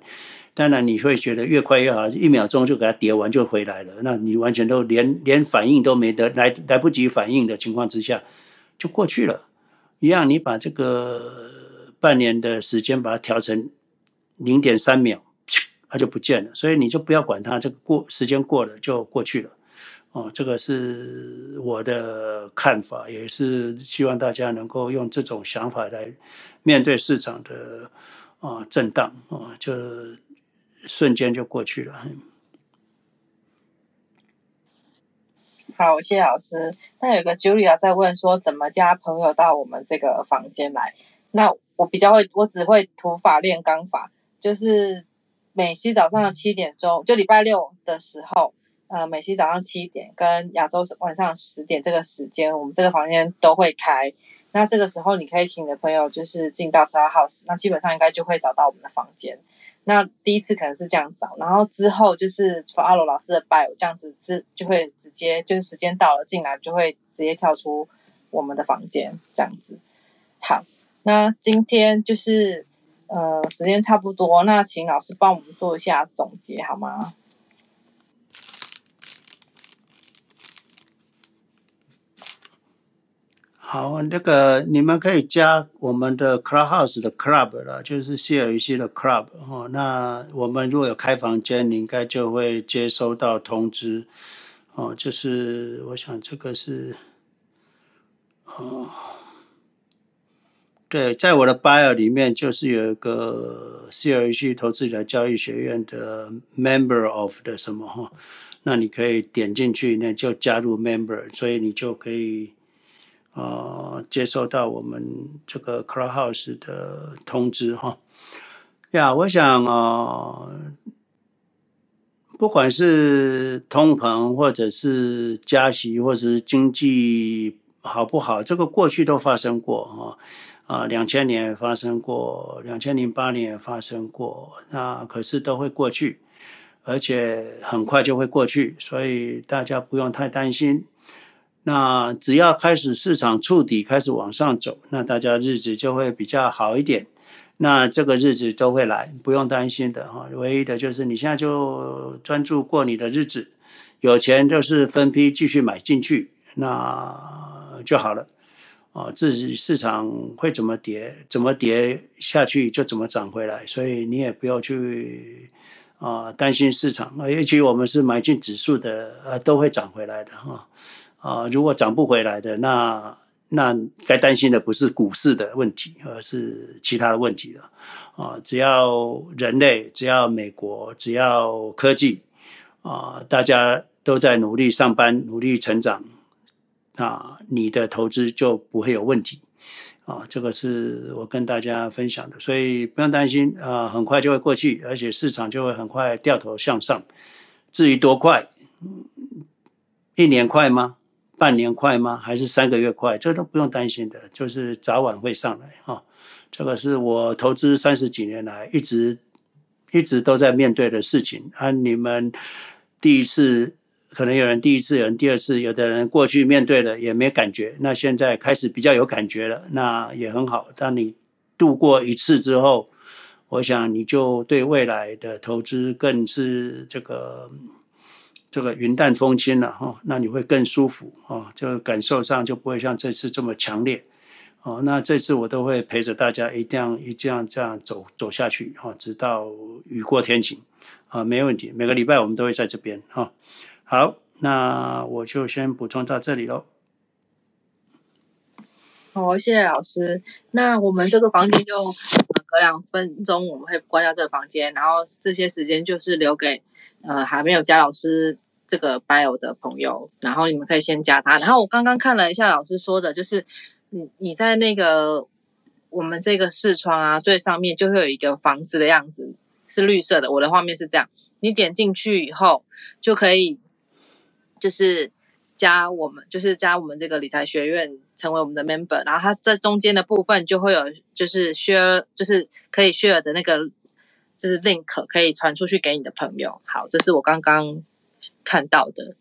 当然你会觉得越快越好，一秒钟就给它跌完就回来了。那你完全都连连反应都没得来来不及反应的情况之下，就过去了。一样，你把这个半年的时间把它调成零点三秒，它就不见了。所以你就不要管它，这个过时间过了就过去了。哦，这个是我的看法，也是希望大家能够用这种想法来面对市场的啊震荡啊，就瞬间就过去了。好，谢谢老师。那有个 Julia 在问说，怎么加朋友到我们这个房间来？那我比较会，我只会土法炼钢法，就是美西早上七点钟，就礼拜六的时候，呃，美西早上七点跟亚洲晚上十点这个时间，我们这个房间都会开。那这个时候你可以请你的朋友就是进到 Clubhouse，那基本上应该就会找到我们的房间。那第一次可能是这样找，然后之后就是 follow 老师的 bio 这样子，直就会直接就是时间到了进来就会直接跳出我们的房间这样子。好，那今天就是呃时间差不多，那请老师帮我们做一下总结好吗？好，那个你们可以加我们的 Clubhouse 的 Club 了，就是 CLEC 的 Club 哦。那我们如果有开房间，你应该就会接收到通知哦。就是我想这个是哦，对，在我的 Bio 里面就是有一个 CLG 投资理财交易学院的 Member of 的什么哈，那你可以点进去，那就加入 Member，所以你就可以。呃，接收到我们这个 Clubhouse 的通知哈呀，我想啊、不管是通膨，或者是加息，或者是经济好不好，这个过去都发生过哈啊，两千年发生过，两千零八年发生过，那可是都会过去，而且很快就会过去，所以大家不用太担心。那只要开始市场触底，开始往上走，那大家日子就会比较好一点。那这个日子都会来，不用担心的哈。唯一的就是你现在就专注过你的日子，有钱就是分批继续买进去，那就好了。啊，自己市场会怎么跌，怎么跌下去就怎么涨回来，所以你也不要去啊担心市场啊。尤其我们是买进指数的，呃，都会涨回来的哈。啊，如果涨不回来的，那那该担心的不是股市的问题，而是其他的问题了。啊，只要人类，只要美国，只要科技，啊，大家都在努力上班，努力成长，啊，你的投资就不会有问题。啊，这个是我跟大家分享的，所以不用担心，啊，很快就会过去，而且市场就会很快掉头向上。至于多快，一年快吗？半年快吗？还是三个月快？这都不用担心的，就是早晚会上来啊。这个是我投资三十几年来一直一直都在面对的事情啊。你们第一次可能有人第一次，有人第二次，有的人过去面对了也没感觉，那现在开始比较有感觉了，那也很好。当你度过一次之后，我想你就对未来的投资更是这个。这个云淡风轻了哈，那你会更舒服啊，这个感受上就不会像这次这么强烈哦。那这次我都会陪着大家，一定要一定要这样走走下去哈，直到雨过天晴啊，没问题。每个礼拜我们都会在这边哈。好，那我就先补充到这里喽。好，谢谢老师。那我们这个房间就隔两分钟我们会关掉这个房间，然后这些时间就是留给呃还没有加老师。这个 bio 的朋友，然后你们可以先加他。然后我刚刚看了一下老师说的，就是你你在那个我们这个视窗啊最上面就会有一个房子的样子，是绿色的。我的画面是这样，你点进去以后就可以就是加我们，就是加我们这个理财学院成为我们的 member。然后它在中间的部分就会有就是 share，就是可以 share 的那个就是 link 可以传出去给你的朋友。好，这是我刚刚。看到的，